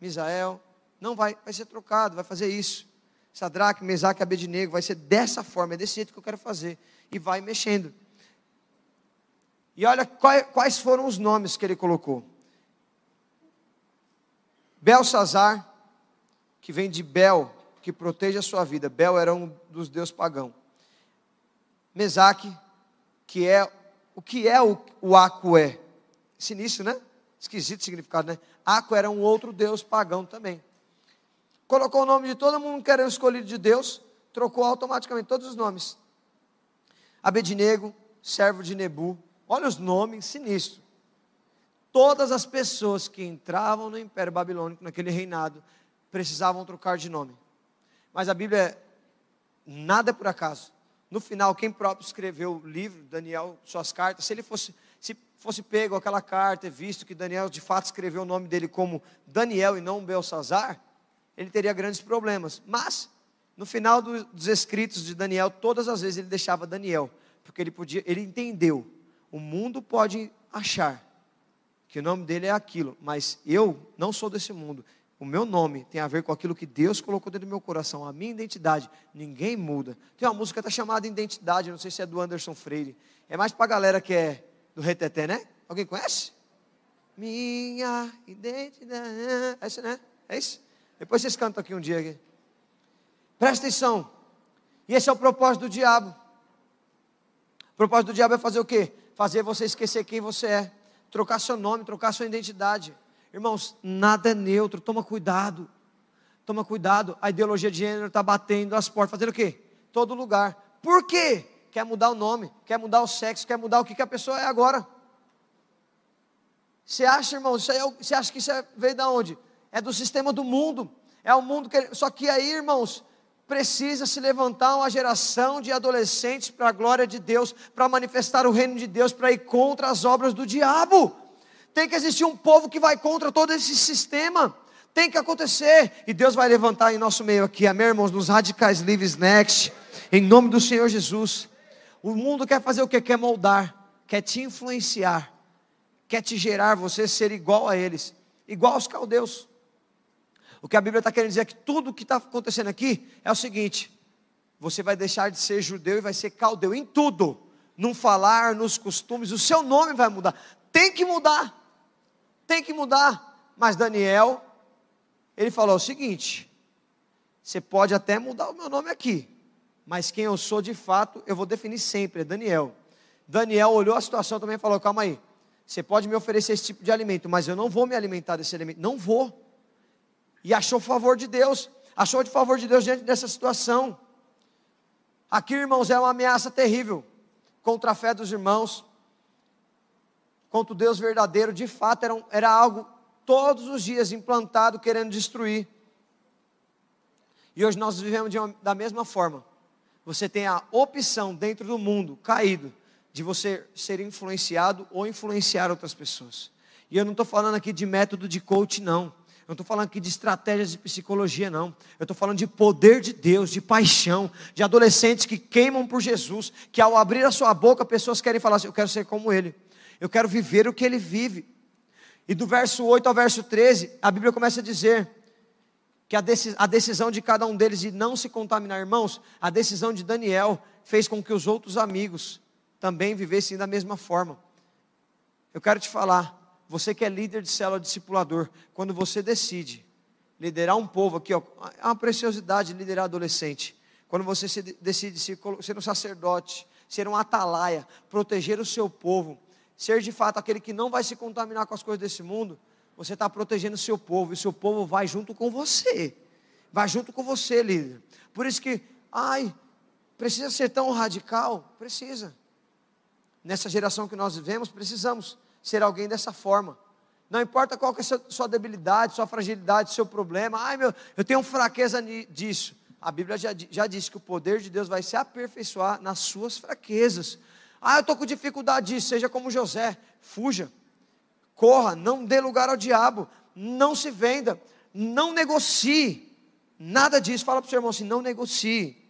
Speaker 1: Misael, não vai, vai ser trocado, vai fazer isso. Sadraque, Mesaque, Abednego, vai ser dessa forma, é desse jeito que eu quero fazer. E vai mexendo. E olha quais foram os nomes que ele colocou. Belsazar, que vem de Bel, que protege a sua vida. Bel era um dos deuses pagãos. Mesaque, que é o que é o, o Acué. Sinistro, né? Esquisito significado, né? Aco era um outro deus pagão também. Colocou o nome de todo mundo que era escolhido de Deus, trocou automaticamente todos os nomes. Abednego, servo de Nebu. Olha os nomes sinistros. Todas as pessoas que entravam no Império Babilônico, naquele reinado, precisavam trocar de nome. Mas a Bíblia, nada é por acaso. No final, quem próprio escreveu o livro, Daniel, suas cartas, se ele fosse se fosse pego aquela carta e visto que Daniel de fato escreveu o nome dele como Daniel e não Belsazar, ele teria grandes problemas. Mas, no final dos escritos de Daniel, todas as vezes ele deixava Daniel, porque ele podia, ele entendeu. O mundo pode achar que o nome dele é aquilo, mas eu não sou desse mundo. O meu nome tem a ver com aquilo que Deus colocou dentro do meu coração, a minha identidade. Ninguém muda. Tem uma música que está chamada Identidade, não sei se é do Anderson Freire. É mais para a galera que é do Reteté, né? Alguém conhece? Minha identidade. É isso, né? É isso? Depois vocês cantam aqui um dia. Aqui. Presta atenção. E esse é o propósito do diabo. O propósito do diabo é fazer o quê? Fazer você esquecer quem você é. Trocar seu nome, trocar sua identidade. Irmãos, nada é neutro. Toma cuidado. Toma cuidado. A ideologia de gênero está batendo as portas. Fazendo o quê? Todo lugar. Por quê? quer mudar o nome, quer mudar o sexo, quer mudar o que, que a pessoa é agora. Você acha, irmão, isso é, você acha que isso é, veio da onde? É do sistema do mundo. É o mundo que. Só que aí, irmãos, precisa se levantar uma geração de adolescentes para a glória de Deus, para manifestar o reino de Deus, para ir contra as obras do diabo. Tem que existir um povo que vai contra todo esse sistema. Tem que acontecer. E Deus vai levantar em nosso meio aqui, amém, irmãos, nos Radicais Livres Next, em nome do Senhor Jesus. O mundo quer fazer o que? Quer moldar, quer te influenciar, quer te gerar você ser igual a eles, igual aos caldeus. O que a Bíblia está querendo dizer é que tudo o que está acontecendo aqui é o seguinte: você vai deixar de ser judeu e vai ser caldeu em tudo, no falar, nos costumes, o seu nome vai mudar. Tem que mudar, tem que mudar. Mas Daniel, ele falou o seguinte: você pode até mudar o meu nome aqui, mas quem eu sou de fato, eu vou definir sempre, é Daniel. Daniel olhou a situação também e falou: calma aí, Você pode me oferecer esse tipo de alimento, mas eu não vou me alimentar desse alimento. Não vou. E achou favor de Deus. Achou de favor de Deus diante dessa situação. Aqui, irmãos, é uma ameaça terrível contra a fé dos irmãos, contra o Deus verdadeiro. De fato, era, um, era algo todos os dias implantado querendo destruir. E hoje nós vivemos uma, da mesma forma. Você tem a opção dentro do mundo caído de você ser influenciado ou influenciar outras pessoas. E eu não estou falando aqui de método de coach, não. Eu não estou falando aqui de estratégias de psicologia, não. Eu estou falando de poder de Deus, de paixão, de adolescentes que queimam por Jesus, que ao abrir a sua boca, pessoas querem falar assim: eu quero ser como Ele, eu quero viver o que Ele vive. E do verso 8 ao verso 13, a Bíblia começa a dizer que a, decisão de cada um deles de não se contaminar, irmãos, a decisão de Daniel fez com que os outros amigos também vivessem da mesma forma. Eu quero te falar, você que é líder de célula discipulador, quando você decide liderar um povo aqui, ó, é uma preciosidade liderar adolescente. Quando você se decide ser um sacerdote, ser um atalaia, proteger o seu povo, ser de fato aquele que não vai se contaminar com as coisas desse mundo, você está protegendo o seu povo, e o seu povo vai junto com você. Vai junto com você, líder. Por isso que, ai, precisa ser tão radical? Precisa. Nessa geração que nós vivemos, precisamos ser alguém dessa forma. Não importa qual que é a sua debilidade, sua fragilidade, seu problema. Ai, meu, eu tenho fraqueza disso. A Bíblia já, já disse que o poder de Deus vai se aperfeiçoar nas suas fraquezas. Ah, eu estou com dificuldade disso. Seja como José, fuja corra, não dê lugar ao diabo, não se venda, não negocie. Nada disso. Fala para o seu irmão assim: não negocie.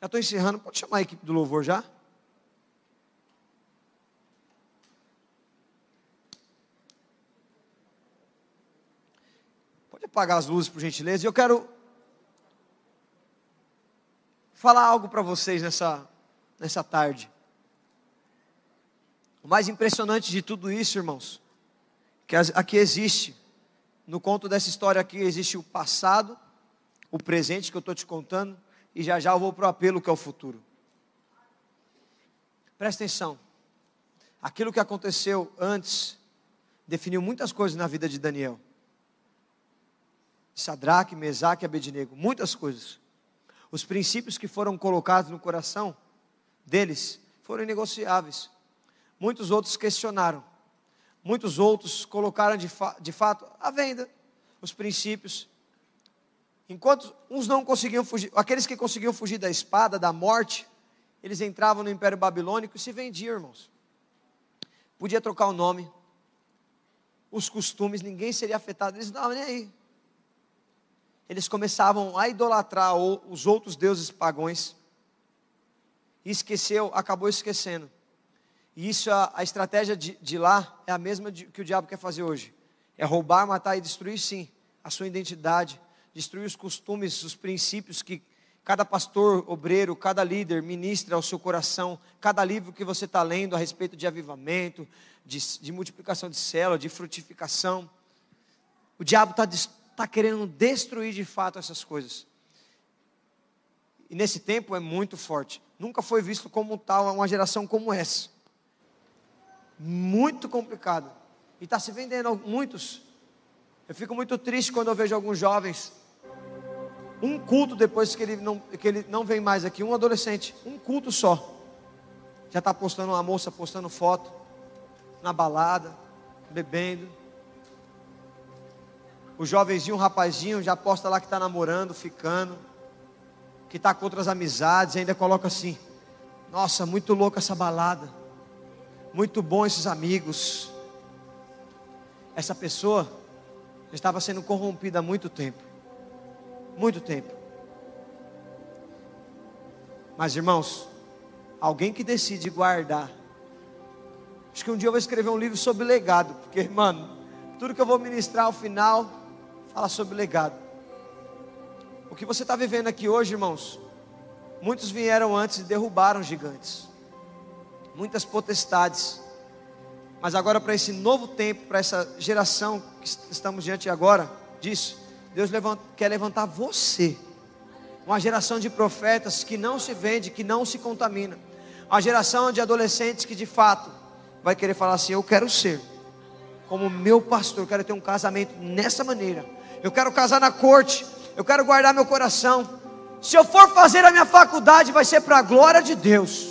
Speaker 1: Já estou encerrando. Pode chamar a equipe do louvor já? Pode apagar as luzes, por gentileza. E eu quero falar algo para vocês nessa, nessa tarde. O mais impressionante de tudo isso, irmãos, que aqui existe, no conto dessa história aqui, existe o passado, o presente que eu estou te contando, e já já eu vou para o apelo que é o futuro. Presta atenção. Aquilo que aconteceu antes definiu muitas coisas na vida de Daniel. Sadraque, Mesaque e Abednego, muitas coisas. Os princípios que foram colocados no coração deles foram inegociáveis. Muitos outros questionaram. Muitos outros colocaram de, fa de fato à venda os princípios. Enquanto uns não conseguiam fugir, aqueles que conseguiam fugir da espada, da morte, eles entravam no Império Babilônico e se vendiam, irmãos. Podia trocar o nome, os costumes, ninguém seria afetado, eles não estavam nem aí. Eles começavam a idolatrar os outros deuses pagões. E esqueceu, acabou esquecendo e isso, a, a estratégia de, de, lá é a mesma de, que o diabo quer fazer hoje. É roubar, matar e destruir, sim, a sua identidade, destruir os costumes, os princípios que cada pastor, obreiro, cada líder ministra ao seu coração, cada livro que você está lendo a respeito de avivamento, de, de multiplicação de célula, de frutificação. O diabo está tá querendo destruir de fato essas coisas. E nesse tempo é muito forte. Nunca foi visto como tal uma geração como essa muito complicado. E está se vendendo muitos. Eu fico muito triste quando eu vejo alguns jovens. Um culto depois que ele não, que ele não vem mais aqui, um adolescente, um culto só. Já está postando uma moça postando foto na balada, bebendo. O jovenzinho, um rapazinho, já posta lá que está namorando, ficando, que está com outras amizades, ainda coloca assim: Nossa, muito louca essa balada muito bom esses amigos. Essa pessoa estava sendo corrompida há muito tempo. Muito tempo. Mas irmãos, alguém que decide guardar. Acho que um dia eu vou escrever um livro sobre legado, porque, mano, tudo que eu vou ministrar ao final fala sobre legado. O que você está vivendo aqui hoje, irmãos, muitos vieram antes e derrubaram gigantes muitas potestades. Mas agora, para esse novo tempo, para essa geração que estamos diante agora disso, Deus levanta, quer levantar você, uma geração de profetas que não se vende, que não se contamina, Uma geração de adolescentes que de fato vai querer falar assim: Eu quero ser como meu pastor, quero ter um casamento nessa maneira. Eu quero casar na corte, eu quero guardar meu coração. Se eu for fazer a minha faculdade, vai ser para a glória de Deus.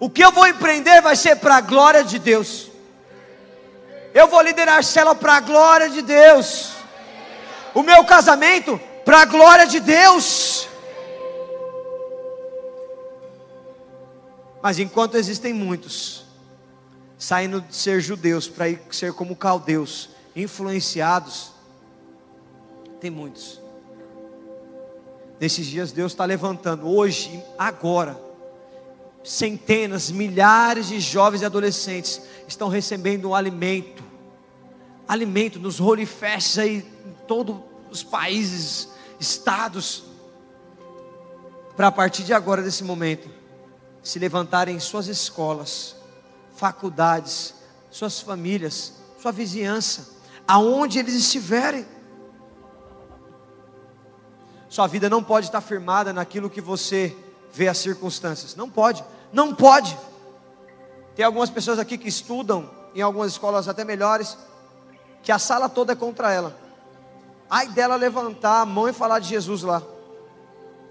Speaker 1: O que eu vou empreender vai ser para a glória de Deus. Eu vou liderar célula para a glória de Deus. O meu casamento para a glória de Deus. Mas enquanto existem muitos saindo de ser judeus para ir ser como caldeus, influenciados, tem muitos. Nesses dias Deus está levantando, hoje, agora, centenas, milhares de jovens e adolescentes estão recebendo um alimento, alimento nos holy fests aí em todos os países, estados, para a partir de agora, desse momento, se levantarem em suas escolas, faculdades, suas famílias, sua vizinhança, aonde eles estiverem. Sua vida não pode estar firmada naquilo que você vê as circunstâncias. Não pode. Não pode. Tem algumas pessoas aqui que estudam em algumas escolas até melhores, que a sala toda é contra ela. Ai dela levantar a mão e falar de Jesus lá.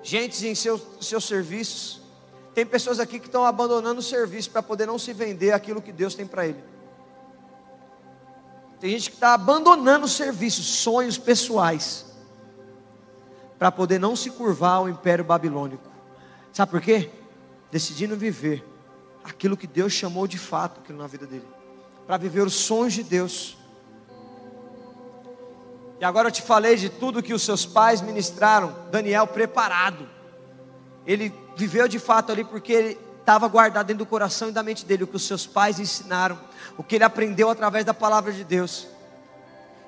Speaker 1: Gente em seus, seus serviços. Tem pessoas aqui que estão abandonando o serviço para poder não se vender aquilo que Deus tem para ele. Tem gente que está abandonando o serviço, sonhos pessoais, para poder não se curvar ao império babilônico. Sabe por quê? decidindo viver aquilo que Deus chamou de fato aquilo na vida dele, para viver os sonhos de Deus. E agora eu te falei de tudo que os seus pais ministraram, Daniel preparado. Ele viveu de fato ali porque ele estava guardado dentro do coração e da mente dele o que os seus pais ensinaram, o que ele aprendeu através da palavra de Deus.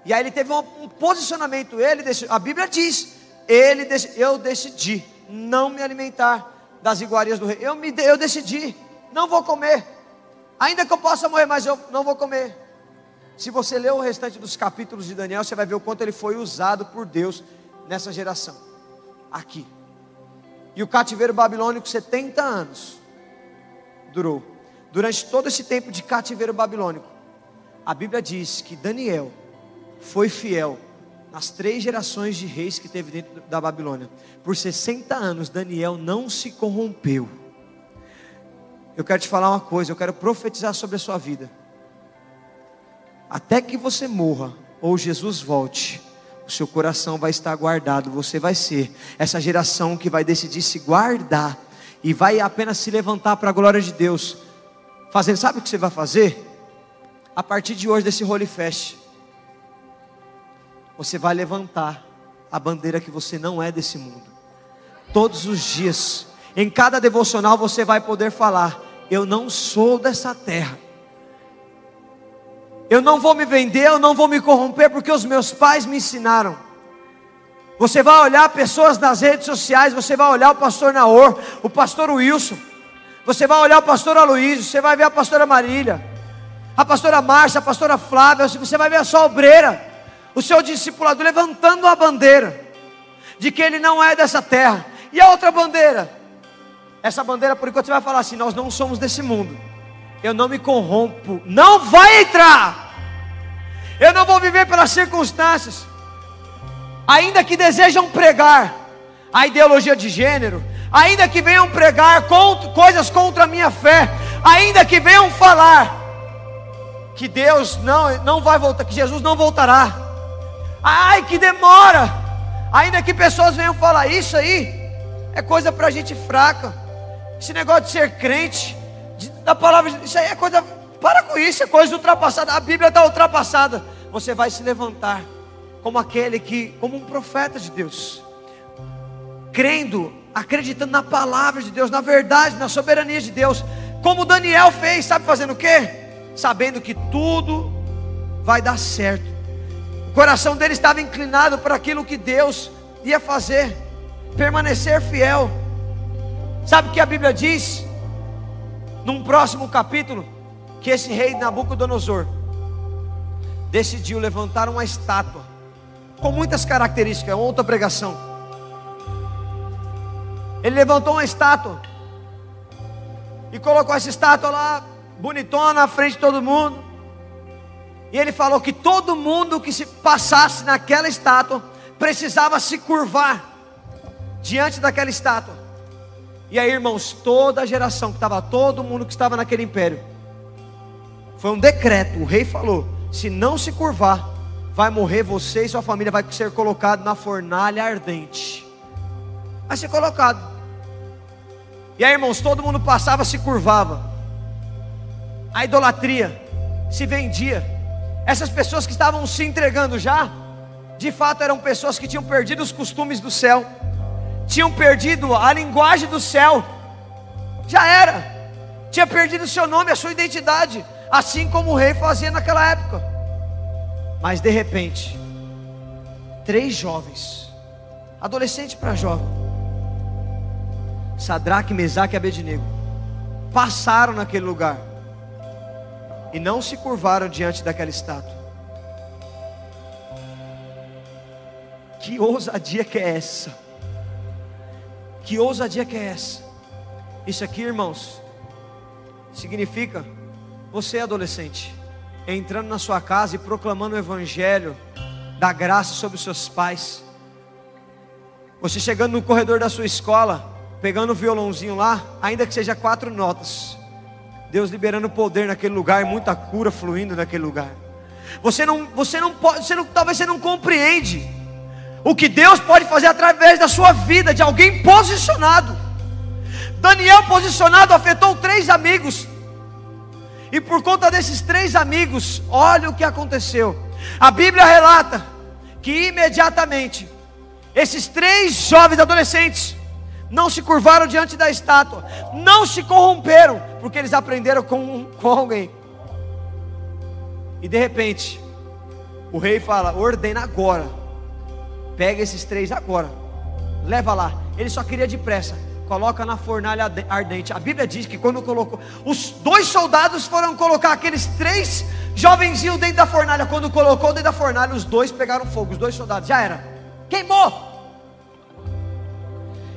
Speaker 1: E aí ele teve um, posicionamento, ele a Bíblia diz, ele eu decidi não me alimentar das iguarias do rei. Eu, me, eu decidi, não vou comer. Ainda que eu possa morrer, mas eu não vou comer. Se você ler o restante dos capítulos de Daniel, você vai ver o quanto ele foi usado por Deus nessa geração. Aqui. E o cativeiro babilônico, 70 anos, durou. Durante todo esse tempo de cativeiro babilônico, a Bíblia diz que Daniel foi fiel as três gerações de reis que teve dentro da Babilônia. Por 60 anos, Daniel não se corrompeu. Eu quero te falar uma coisa, eu quero profetizar sobre a sua vida. Até que você morra ou Jesus volte, o seu coração vai estar guardado, você vai ser essa geração que vai decidir se guardar e vai apenas se levantar para a glória de Deus. Fazendo, sabe o que você vai fazer? A partir de hoje desse Holy Fest, você vai levantar a bandeira que você não é desse mundo. Todos os dias, em cada devocional, você vai poder falar: Eu não sou dessa terra. Eu não vou me vender, eu não vou me corromper, porque os meus pais me ensinaram. Você vai olhar pessoas nas redes sociais, você vai olhar o pastor Naor, o pastor Wilson, você vai olhar o pastor Aloysio, você vai ver a pastora Marília, a pastora Márcia, a pastora Flávia, você vai ver a sua obreira o seu discipulador levantando a bandeira de que ele não é dessa terra. E a outra bandeira? Essa bandeira, por enquanto, você vai falar assim: Nós não somos desse mundo. Eu não me corrompo. Não vai entrar. Eu não vou viver pelas circunstâncias. Ainda que desejam pregar a ideologia de gênero, ainda que venham pregar coisas contra a minha fé, ainda que venham falar que Deus não, não vai voltar, que Jesus não voltará. Ai, que demora. Ainda que pessoas venham falar isso aí, é coisa para gente fraca. Esse negócio de ser crente, de, da palavra, isso aí é coisa. Para com isso, é coisa ultrapassada. A Bíblia está ultrapassada. Você vai se levantar como aquele que, como um profeta de Deus, crendo, acreditando na palavra de Deus, na verdade, na soberania de Deus, como Daniel fez, sabe fazendo o quê? Sabendo que tudo vai dar certo coração dele estava inclinado para aquilo que Deus ia fazer, permanecer fiel. Sabe o que a Bíblia diz? Num próximo capítulo, que esse rei Nabucodonosor decidiu levantar uma estátua com muitas características, é outra pregação. Ele levantou uma estátua e colocou essa estátua lá, bonitona, na frente de todo mundo. E ele falou que todo mundo que se passasse naquela estátua precisava se curvar diante daquela estátua. E aí, irmãos, toda a geração que estava, todo mundo que estava naquele império, foi um decreto. O rei falou: se não se curvar, vai morrer você e sua família, vai ser colocado na fornalha ardente. Vai ser colocado. E aí, irmãos, todo mundo passava, se curvava. A idolatria se vendia. Essas pessoas que estavam se entregando já, de fato eram pessoas que tinham perdido os costumes do céu, tinham perdido a linguagem do céu, já era, tinha perdido o seu nome, a sua identidade, assim como o rei fazia naquela época. Mas de repente, três jovens, adolescente para jovem, Sadraque, Mesaque e Abednego, passaram naquele lugar e não se curvaram diante daquela estátua. Que ousadia que é essa? Que ousadia que é essa? Isso aqui, irmãos, significa você adolescente, entrando na sua casa e proclamando o evangelho da graça sobre os seus pais. Você chegando no corredor da sua escola, pegando o violãozinho lá, ainda que seja quatro notas, Deus liberando poder naquele lugar, muita cura fluindo naquele lugar. Você não, você não pode, você não, talvez você não compreende o que Deus pode fazer através da sua vida, de alguém posicionado. Daniel posicionado afetou três amigos. E por conta desses três amigos, olha o que aconteceu. A Bíblia relata que imediatamente esses três jovens adolescentes não se curvaram diante da estátua, não se corromperam, porque eles aprenderam com, [laughs] com alguém. E de repente, o rei fala: ordena agora, pega esses três agora, leva lá. Ele só queria depressa, coloca na fornalha ardente. A Bíblia diz que quando colocou, os dois soldados foram colocar aqueles três jovenzinhos dentro da fornalha. Quando colocou dentro da fornalha, os dois pegaram fogo, os dois soldados, já era, queimou.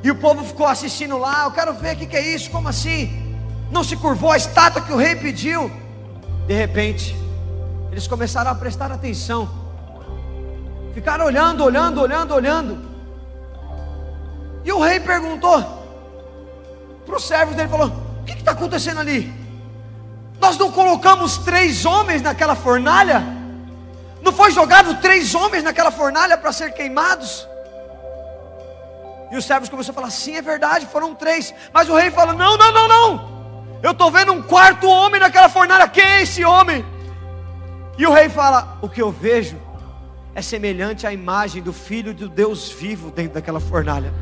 Speaker 1: E o povo ficou assistindo lá. Eu quero ver o que, que é isso, como assim? Não se curvou a estátua que o rei pediu. De repente, eles começaram a prestar atenção. Ficaram olhando, olhando, olhando, olhando. E o rei perguntou para os servos dele: falou, O que está acontecendo ali? Nós não colocamos três homens naquela fornalha? Não foi jogado três homens naquela fornalha para ser queimados? E os servos começaram a falar: sim, é verdade, foram três. Mas o rei fala: não, não, não, não. Eu estou vendo um quarto homem naquela fornalha. Quem é esse homem? E o rei fala: o que eu vejo é semelhante à imagem do filho do Deus vivo dentro daquela fornalha.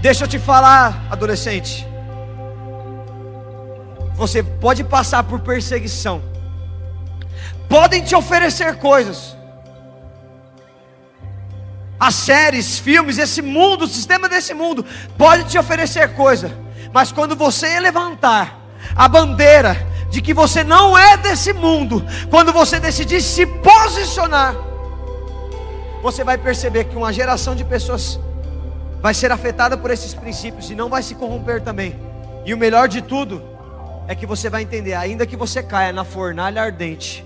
Speaker 1: Deixa eu te falar, adolescente. Você pode passar por perseguição, podem te oferecer coisas, as séries, filmes, esse mundo, o sistema desse mundo pode te oferecer coisa, mas quando você levantar a bandeira de que você não é desse mundo, quando você decidir se posicionar, você vai perceber que uma geração de pessoas vai ser afetada por esses princípios e não vai se corromper também. E o melhor de tudo é que você vai entender, ainda que você caia na fornalha ardente,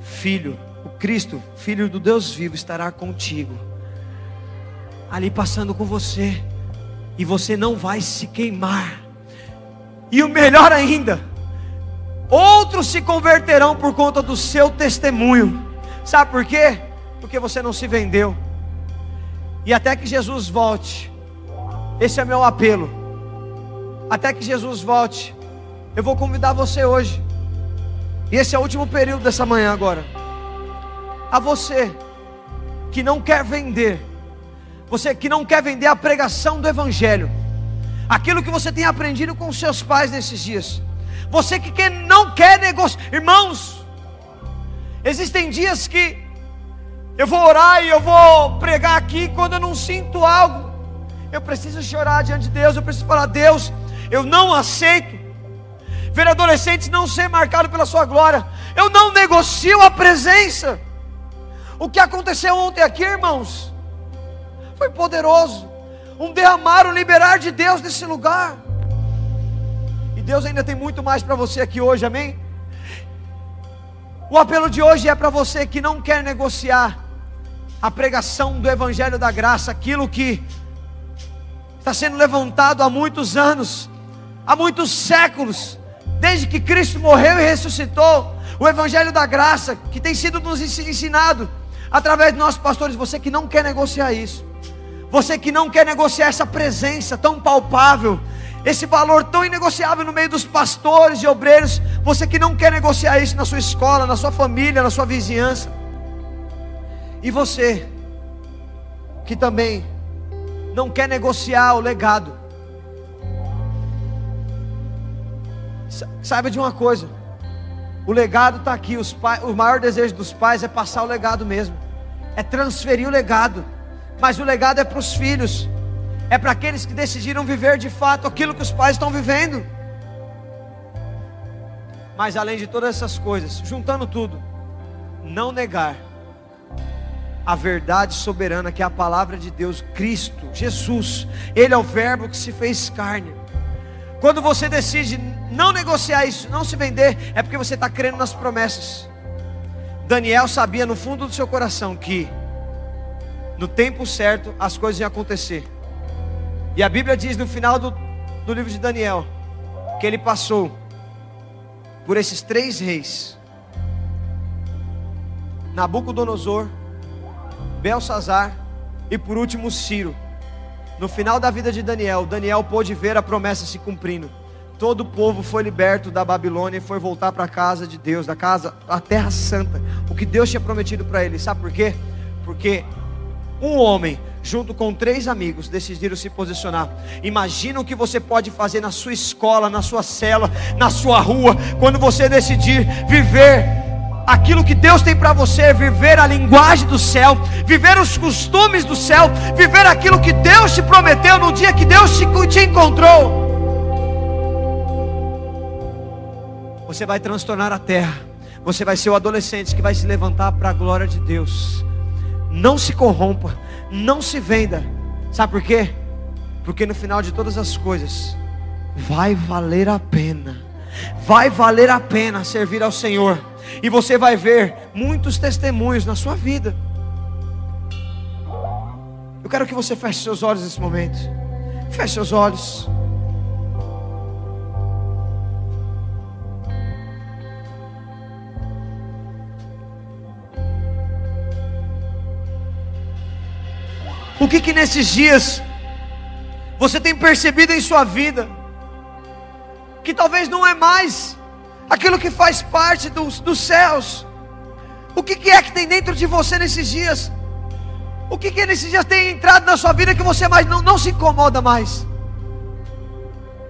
Speaker 1: filho, o Cristo, Filho do Deus vivo, estará contigo, ali passando com você, e você não vai se queimar. E o melhor ainda, outros se converterão por conta do seu testemunho. Sabe por quê? Porque você não se vendeu. E até que Jesus volte, esse é meu apelo. Até que Jesus volte, eu vou convidar você hoje. E esse é o último período dessa manhã agora a você que não quer vender, você que não quer vender a pregação do Evangelho, aquilo que você tem aprendido com seus pais nesses dias, você que não quer negociar, irmãos, existem dias que eu vou orar e eu vou pregar aqui quando eu não sinto algo, eu preciso chorar diante de Deus, eu preciso falar, Deus, eu não aceito ver adolescentes não ser marcados pela sua glória, eu não negocio a presença. O que aconteceu ontem aqui, irmãos, Foi poderoso. Um derramar, um liberar de Deus nesse lugar. E Deus ainda tem muito mais para você aqui hoje, amém? O apelo de hoje é para você que não quer negociar a pregação do Evangelho da Graça, aquilo que está sendo levantado há muitos anos, há muitos séculos, desde que Cristo morreu e ressuscitou, o Evangelho da Graça, que tem sido nos ensinado através de nossos pastores, você que não quer negociar isso, você que não quer negociar essa presença tão palpável, esse valor tão inegociável no meio dos pastores e obreiros, você que não quer negociar isso na sua escola, na sua família, na sua vizinhança, e você que também não quer negociar o legado, saiba de uma coisa: o legado está aqui. Os pais, o maior desejo dos pais é passar o legado mesmo, é transferir o legado, mas o legado é para os filhos é para aqueles que decidiram viver de fato aquilo que os pais estão vivendo. Mas além de todas essas coisas, juntando tudo, não negar a verdade soberana que é a palavra de Deus, Cristo, Jesus, Ele é o Verbo que se fez carne. Quando você decide não negociar isso, não se vender, é porque você está crendo nas promessas. Daniel sabia no fundo do seu coração que no tempo certo as coisas iam acontecer. E a Bíblia diz no final do, do livro de Daniel que ele passou por esses três reis: Nabucodonosor, Belsazar e por último Ciro. No final da vida de Daniel, Daniel pôde ver a promessa se cumprindo. Todo o povo foi liberto da Babilônia e foi voltar para a casa de Deus, da casa, a terra santa, o que Deus tinha prometido para ele. Sabe por quê? Porque um homem junto com três amigos, decidiram se posicionar. Imagina o que você pode fazer na sua escola, na sua cela, na sua rua, quando você decidir viver aquilo que Deus tem para você, viver a linguagem do céu, viver os costumes do céu, viver aquilo que Deus te prometeu no dia que Deus te, te encontrou. Você vai transtornar a terra. Você vai ser o adolescente que vai se levantar para a glória de Deus. Não se corrompa não se venda. Sabe por quê? Porque no final de todas as coisas, vai valer a pena. Vai valer a pena servir ao Senhor. E você vai ver muitos testemunhos na sua vida. Eu quero que você feche seus olhos nesse momento. Feche seus olhos. O que que nesses dias você tem percebido em sua vida? Que talvez não é mais aquilo que faz parte dos, dos céus. O que, que é que tem dentro de você nesses dias? O que, que nesses dias tem entrado na sua vida que você mais não, não se incomoda mais?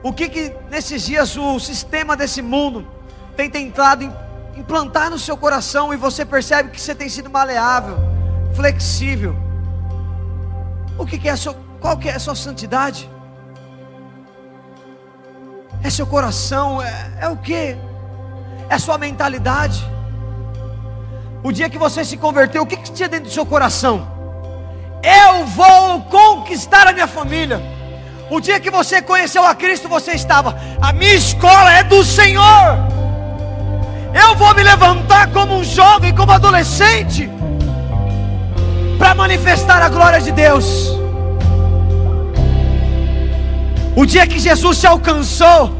Speaker 1: O que, que nesses dias o sistema desse mundo tem tentado implantar no seu coração e você percebe que você tem sido maleável, flexível? O que, é a sua, qual que é a sua santidade? É seu coração? É, é o que? É sua mentalidade? O dia que você se converteu, o que, que tinha dentro do seu coração? Eu vou conquistar a minha família. O dia que você conheceu a Cristo, você estava, a minha escola é do Senhor. Eu vou me levantar como um jovem, como adolescente para manifestar a glória de Deus. O dia que Jesus se alcançou,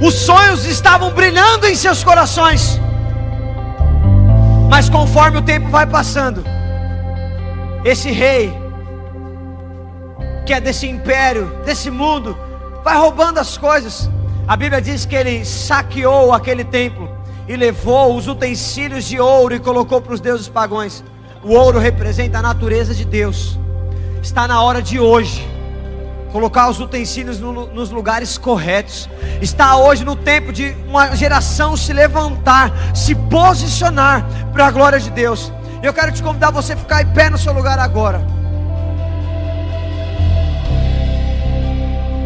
Speaker 1: os sonhos estavam brilhando em seus corações. Mas conforme o tempo vai passando, esse rei, que é desse império, desse mundo, vai roubando as coisas. A Bíblia diz que ele saqueou aquele templo e levou os utensílios de ouro e colocou para os deuses pagões. O ouro representa a natureza de Deus. Está na hora de hoje colocar os utensílios no, nos lugares corretos. Está hoje no tempo de uma geração se levantar, se posicionar para a glória de Deus. Eu quero te convidar a você ficar em pé no seu lugar agora.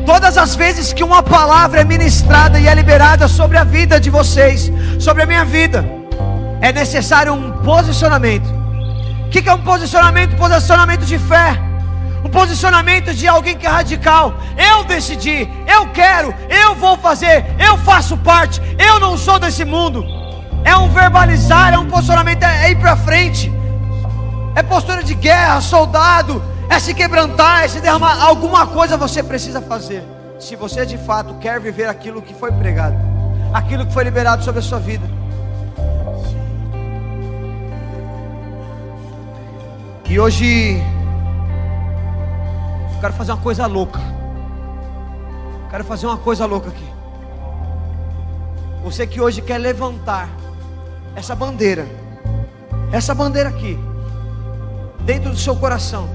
Speaker 1: Todas as vezes que uma palavra é ministrada e é liberada sobre a vida de vocês, sobre a minha vida, é necessário um posicionamento que, que é um posicionamento? Posicionamento de fé. Posicionamento de alguém que é radical. Eu decidi, eu quero, eu vou fazer, eu faço parte, eu não sou desse mundo. É um verbalizar, é um posicionamento, é ir para frente. É postura de guerra, soldado, é se quebrantar, é se derramar. Alguma coisa você precisa fazer. Se você de fato quer viver aquilo que foi pregado, aquilo que foi liberado sobre a sua vida. E hoje quero fazer uma coisa louca. Quero fazer uma coisa louca aqui. Você que hoje quer levantar essa bandeira, essa bandeira aqui, dentro do seu coração,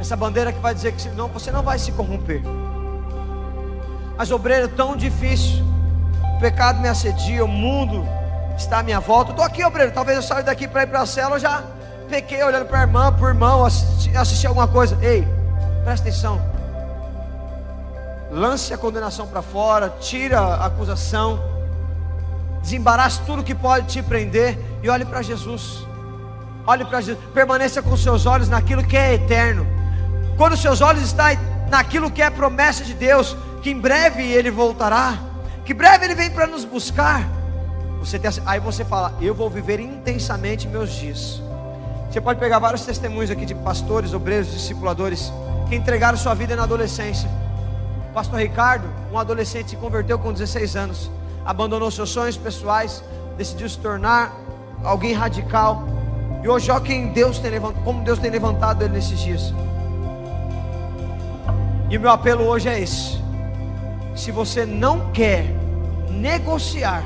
Speaker 1: essa bandeira que vai dizer que não, você não vai se corromper. Mas obreiro, é tão difícil, o pecado me assedia, o mundo está à minha volta. Estou aqui, obreiro. Talvez eu saia daqui para ir para a cela, já pequei olhando para a irmã, para o irmão, assisti, assisti alguma coisa. Ei, presta atenção. Lance a condenação para fora, tira a acusação, desembarace tudo que pode te prender e olhe para Jesus. Olhe para Jesus, permaneça com seus olhos naquilo que é eterno. Quando seus olhos estão naquilo que é promessa de Deus, que em breve Ele voltará, que breve Ele vem para nos buscar. Você tem, aí você fala, eu vou viver intensamente meus dias. Você pode pegar vários testemunhos aqui de pastores, obreiros, discipuladores que entregaram sua vida na adolescência. Pastor Ricardo, um adolescente, se converteu com 16 anos, abandonou seus sonhos pessoais, decidiu se tornar alguém radical. E hoje, olha quem Deus tem levantado, como Deus tem levantado ele nesses dias. E o meu apelo hoje é esse: se você não quer negociar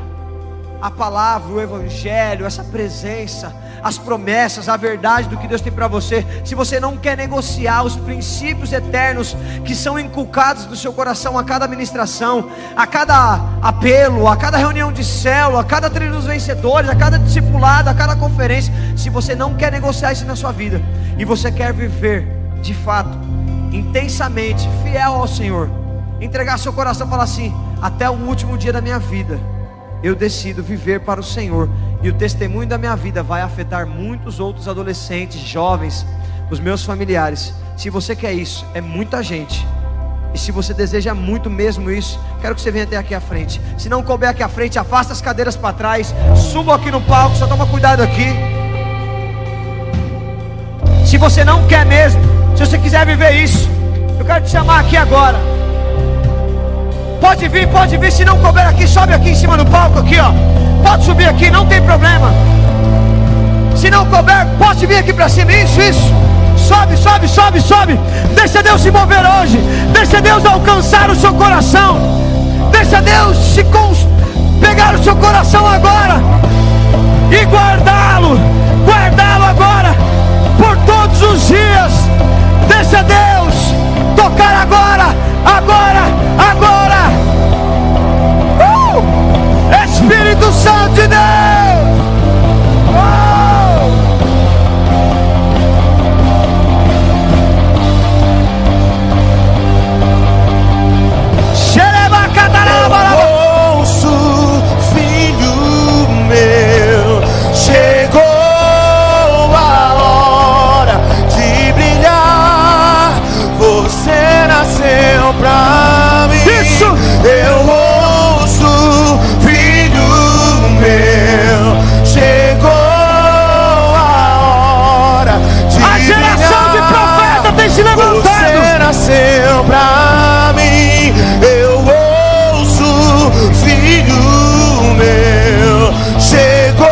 Speaker 1: a palavra, o evangelho, essa presença, as promessas, a verdade do que Deus tem para você, se você não quer negociar os princípios eternos que são inculcados no seu coração a cada ministração, a cada apelo, a cada reunião de célula, a cada treino dos vencedores, a cada discipulado, a cada conferência, se você não quer negociar isso na sua vida e você quer viver de fato, intensamente, fiel ao Senhor, entregar seu coração e falar assim: até o último dia da minha vida eu decido viver para o Senhor, e o testemunho da minha vida vai afetar muitos outros adolescentes, jovens, os meus familiares. Se você quer isso, é muita gente. E se você deseja muito mesmo isso, quero que você venha até aqui à frente. Se não couber aqui à frente, afasta as cadeiras para trás, suba aqui no palco, só toma cuidado aqui. Se você não quer mesmo, se você quiser viver isso, eu quero te chamar aqui agora. Pode vir, pode vir. Se não couber aqui, sobe aqui em cima do palco, aqui, ó. Pode subir aqui, não tem problema. Se não couber, pode vir aqui para cima. Isso, isso. Sobe, sobe, sobe, sobe. Deixa Deus se mover hoje. Deixa Deus alcançar o seu coração. Deixa Deus se pegar o seu coração agora e guardá-lo. Guardá-lo agora por todos os dias. Deixa Deus tocar agora, agora, agora. Espírito Santo de Deus. Oh!
Speaker 2: Nasceu pra mim. Eu ouço, filho meu. Chegou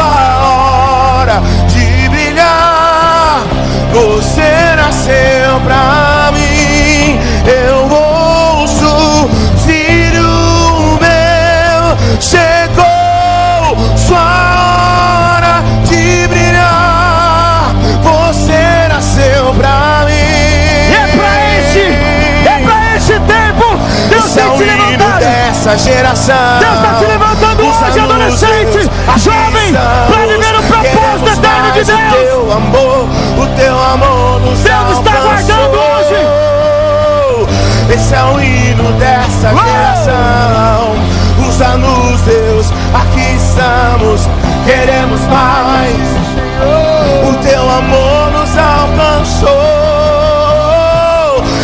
Speaker 2: a hora de brilhar. Você nasceu pra mim. Eu ouço, filho meu. Chegou geração.
Speaker 1: Deus está te levantando
Speaker 2: Os
Speaker 1: hoje, adolescente, jovem, para viver o propósito eterno de
Speaker 2: Deus. O teu amor, o teu amor nos
Speaker 1: Deus
Speaker 2: alcançou.
Speaker 1: está guardando hoje.
Speaker 2: Esse é o hino dessa
Speaker 1: oh!
Speaker 2: geração. Os anos, Deus, aqui estamos, queremos mais. O teu amor nos alcançou.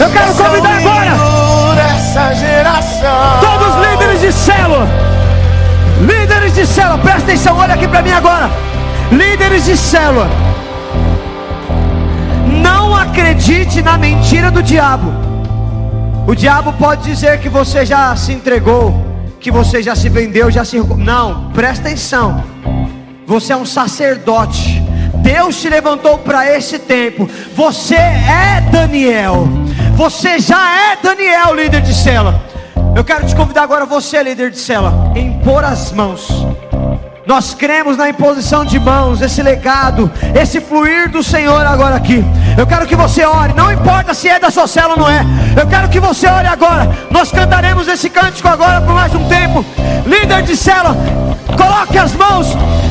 Speaker 1: Eu quero é convidar agora
Speaker 2: dessa geração.
Speaker 1: todos os líderes de célula. Líderes de célula, presta atenção, olha aqui para mim agora. Líderes de célula. Não acredite na mentira do diabo. O diabo pode dizer que você já se entregou, que você já se vendeu, já se. Não, presta atenção. Você é um sacerdote. Deus te levantou para esse tempo. Você é Daniel. Você já é Daniel, líder de cela. Eu quero te convidar agora, você, líder de cela, em impor as mãos. Nós cremos na imposição de mãos, esse legado, esse fluir do Senhor agora aqui. Eu quero que você ore, não importa se é da sua cela ou não é. Eu quero que você ore agora. Nós cantaremos esse cântico agora por mais um tempo. Líder de cela, coloque as mãos,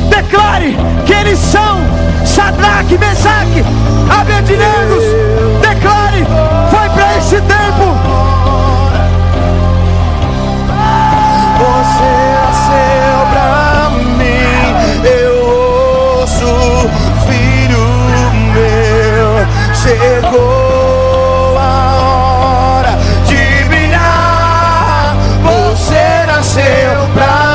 Speaker 1: declare que eles são Sadraque, Mesaque, Abednego. Declare, esse tempo.
Speaker 2: Você nasceu pra mim. Eu ouço, filho meu. Chegou a hora de brilhar. Você nasceu pra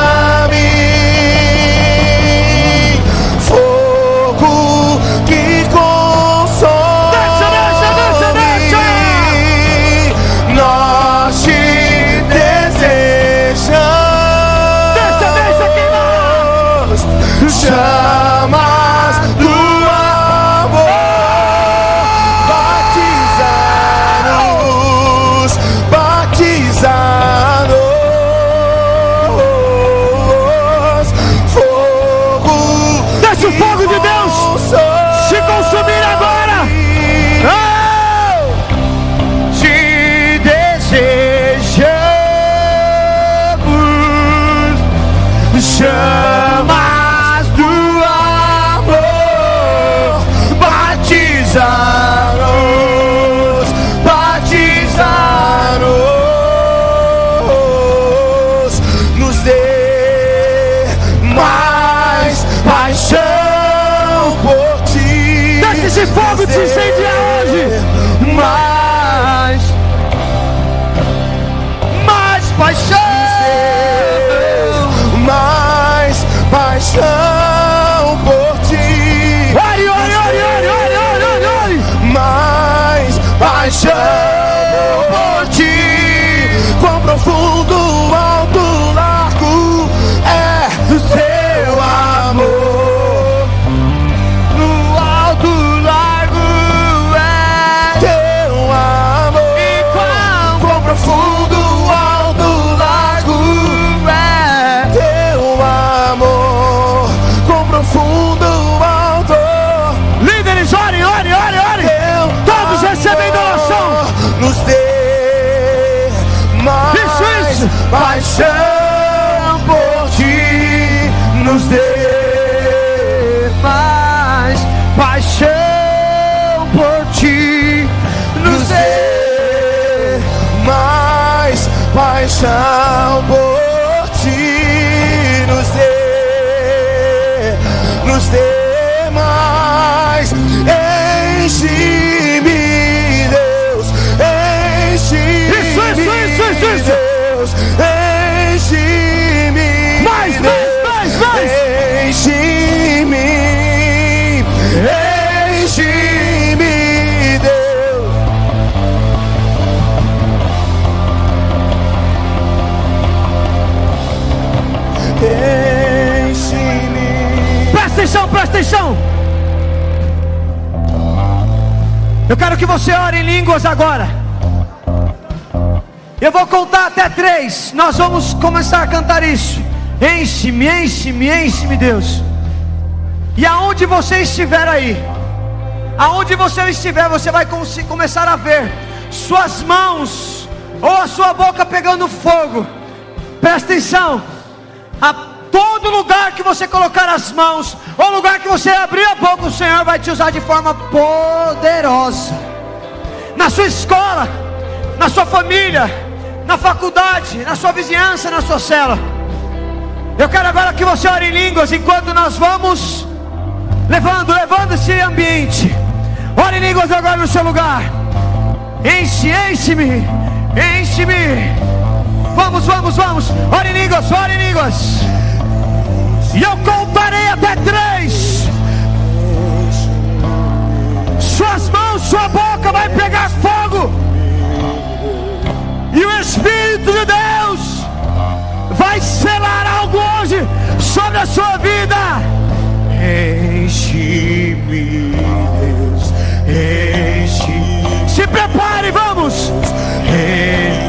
Speaker 1: Eu vou contar até três. Nós vamos começar a cantar isso. Enche-me, enche-me, enche-me, Deus. E aonde você estiver aí, aonde você estiver, você vai começar a ver suas mãos ou a sua boca pegando fogo. Presta atenção. A todo lugar que você colocar as mãos, ou lugar que você abrir a boca, o Senhor vai te usar de forma poderosa. Na sua escola, na sua família, na faculdade, na sua vizinhança, na sua cela. Eu quero agora que você ore em línguas enquanto nós vamos levando, levando esse ambiente. Ore em línguas agora no seu lugar. Enche, enche-me, enche-me. Vamos, vamos, vamos. Ore em línguas, ore em línguas. E eu contarei até três. Suas mãos, sua boca vai pegar fogo. E o Espírito de Deus vai selar algo hoje sobre a sua vida.
Speaker 2: Enche-me, Deus, enche.
Speaker 1: Se prepare, vamos. Um,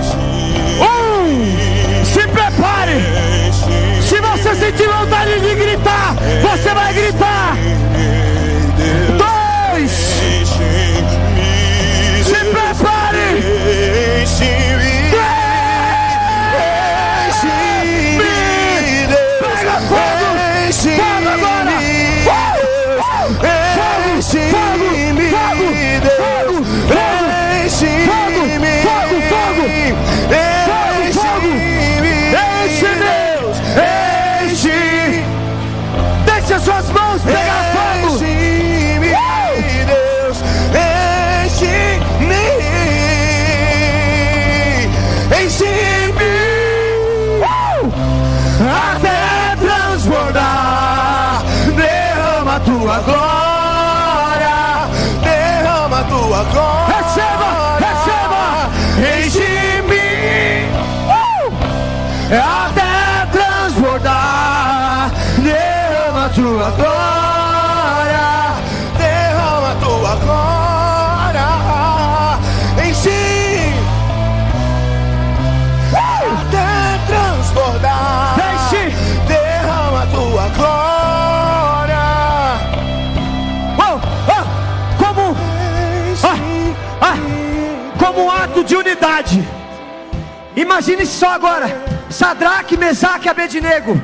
Speaker 1: ato de unidade. Imagine só agora: Sadraque, Mesaque e Abednego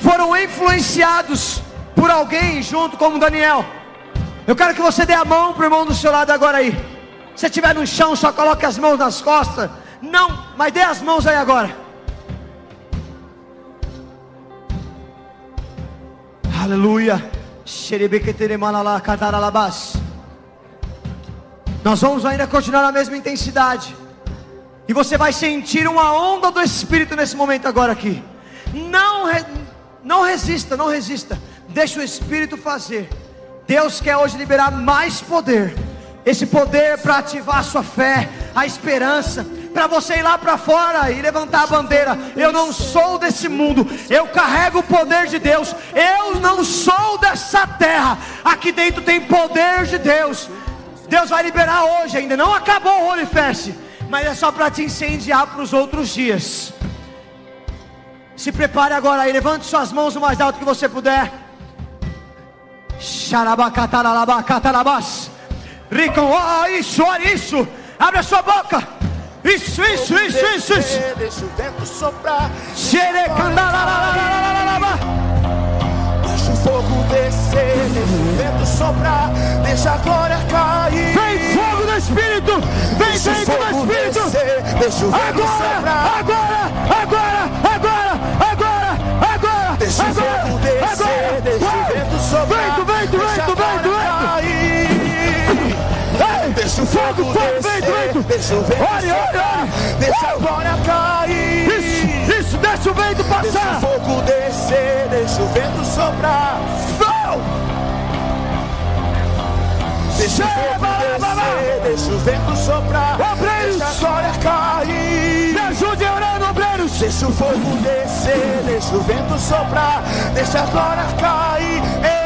Speaker 1: foram influenciados por alguém junto como Daniel. Eu quero que você dê a mão para o irmão do seu lado agora aí. Se estiver no chão, só coloque as mãos nas costas. Não, mas dê as mãos aí agora. Aleluia. Nós vamos ainda continuar na mesma intensidade. E você vai sentir uma onda do Espírito nesse momento agora aqui. Não, não resista, não resista. Deixa o Espírito fazer. Deus quer hoje liberar mais poder. Esse poder para ativar a sua fé, a esperança, para você ir lá para fora e levantar a bandeira. Eu não sou desse mundo, eu carrego o poder de Deus. Eu não sou dessa terra. Aqui dentro tem poder de Deus. Deus vai liberar hoje, ainda não acabou o Holy Fest, mas é só para te incendiar para os outros dias. Se prepare agora aí, levante suas mãos o mais alto que você puder. Xarabacataralabacatarabás. Ricom, oh, isso, olha isso. Abre a sua boca. Isso, isso, isso, isso, isso.
Speaker 2: Deixa o vento soprar, deixa o fogo descer, deixa o vento soprar, deixa a glória cair.
Speaker 1: Vem Espírito. Vem
Speaker 2: Deixa o
Speaker 1: vento do
Speaker 2: fogo
Speaker 1: Espírito.
Speaker 2: descer, deixa o
Speaker 1: Agora, agora, agora, agora, agora, agora,
Speaker 2: Deixa o
Speaker 1: agora,
Speaker 2: descer,
Speaker 1: agora.
Speaker 2: deixa o vento soprar.
Speaker 1: Vento, vento,
Speaker 2: deixa
Speaker 1: vento, vento, vento.
Speaker 2: Deixa o fogo,
Speaker 1: fogo,
Speaker 2: descer,
Speaker 1: vento, vento.
Speaker 2: deixa o vento
Speaker 1: olhe,
Speaker 2: soprar,
Speaker 1: olhe.
Speaker 2: deixa a glória cair.
Speaker 1: Isso, isso, deixa o vento
Speaker 2: Deixa o
Speaker 1: passar.
Speaker 2: fogo descer, deixa o vento soprar. Deixa o fogo descer, deixa o vento soprar.
Speaker 1: Obreiros.
Speaker 2: Deixa a glória cair.
Speaker 1: Me ajude orando, obreiros.
Speaker 2: Deixa o fogo descer, deixa o vento soprar, deixa a glória cair.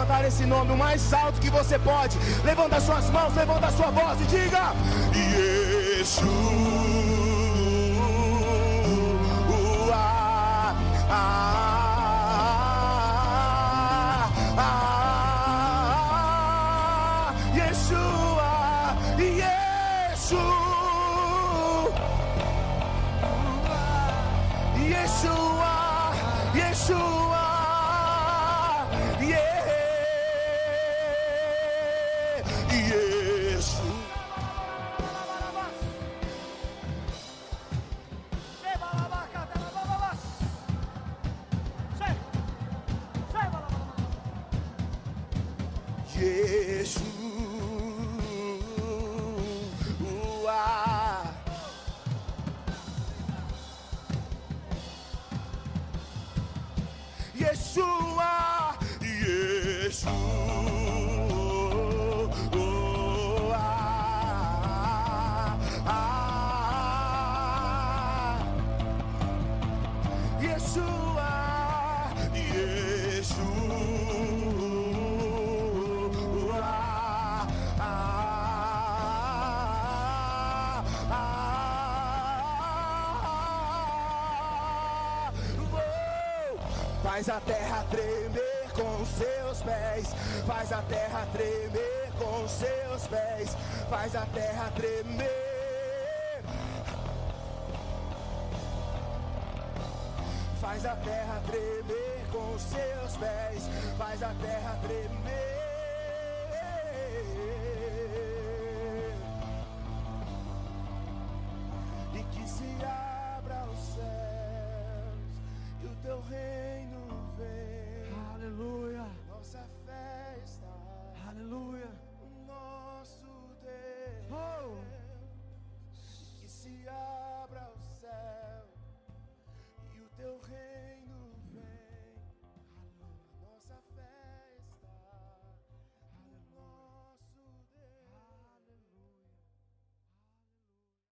Speaker 2: levantar esse nome o mais alto que você pode. Levanta suas mãos, levanta sua voz e diga: Jesus.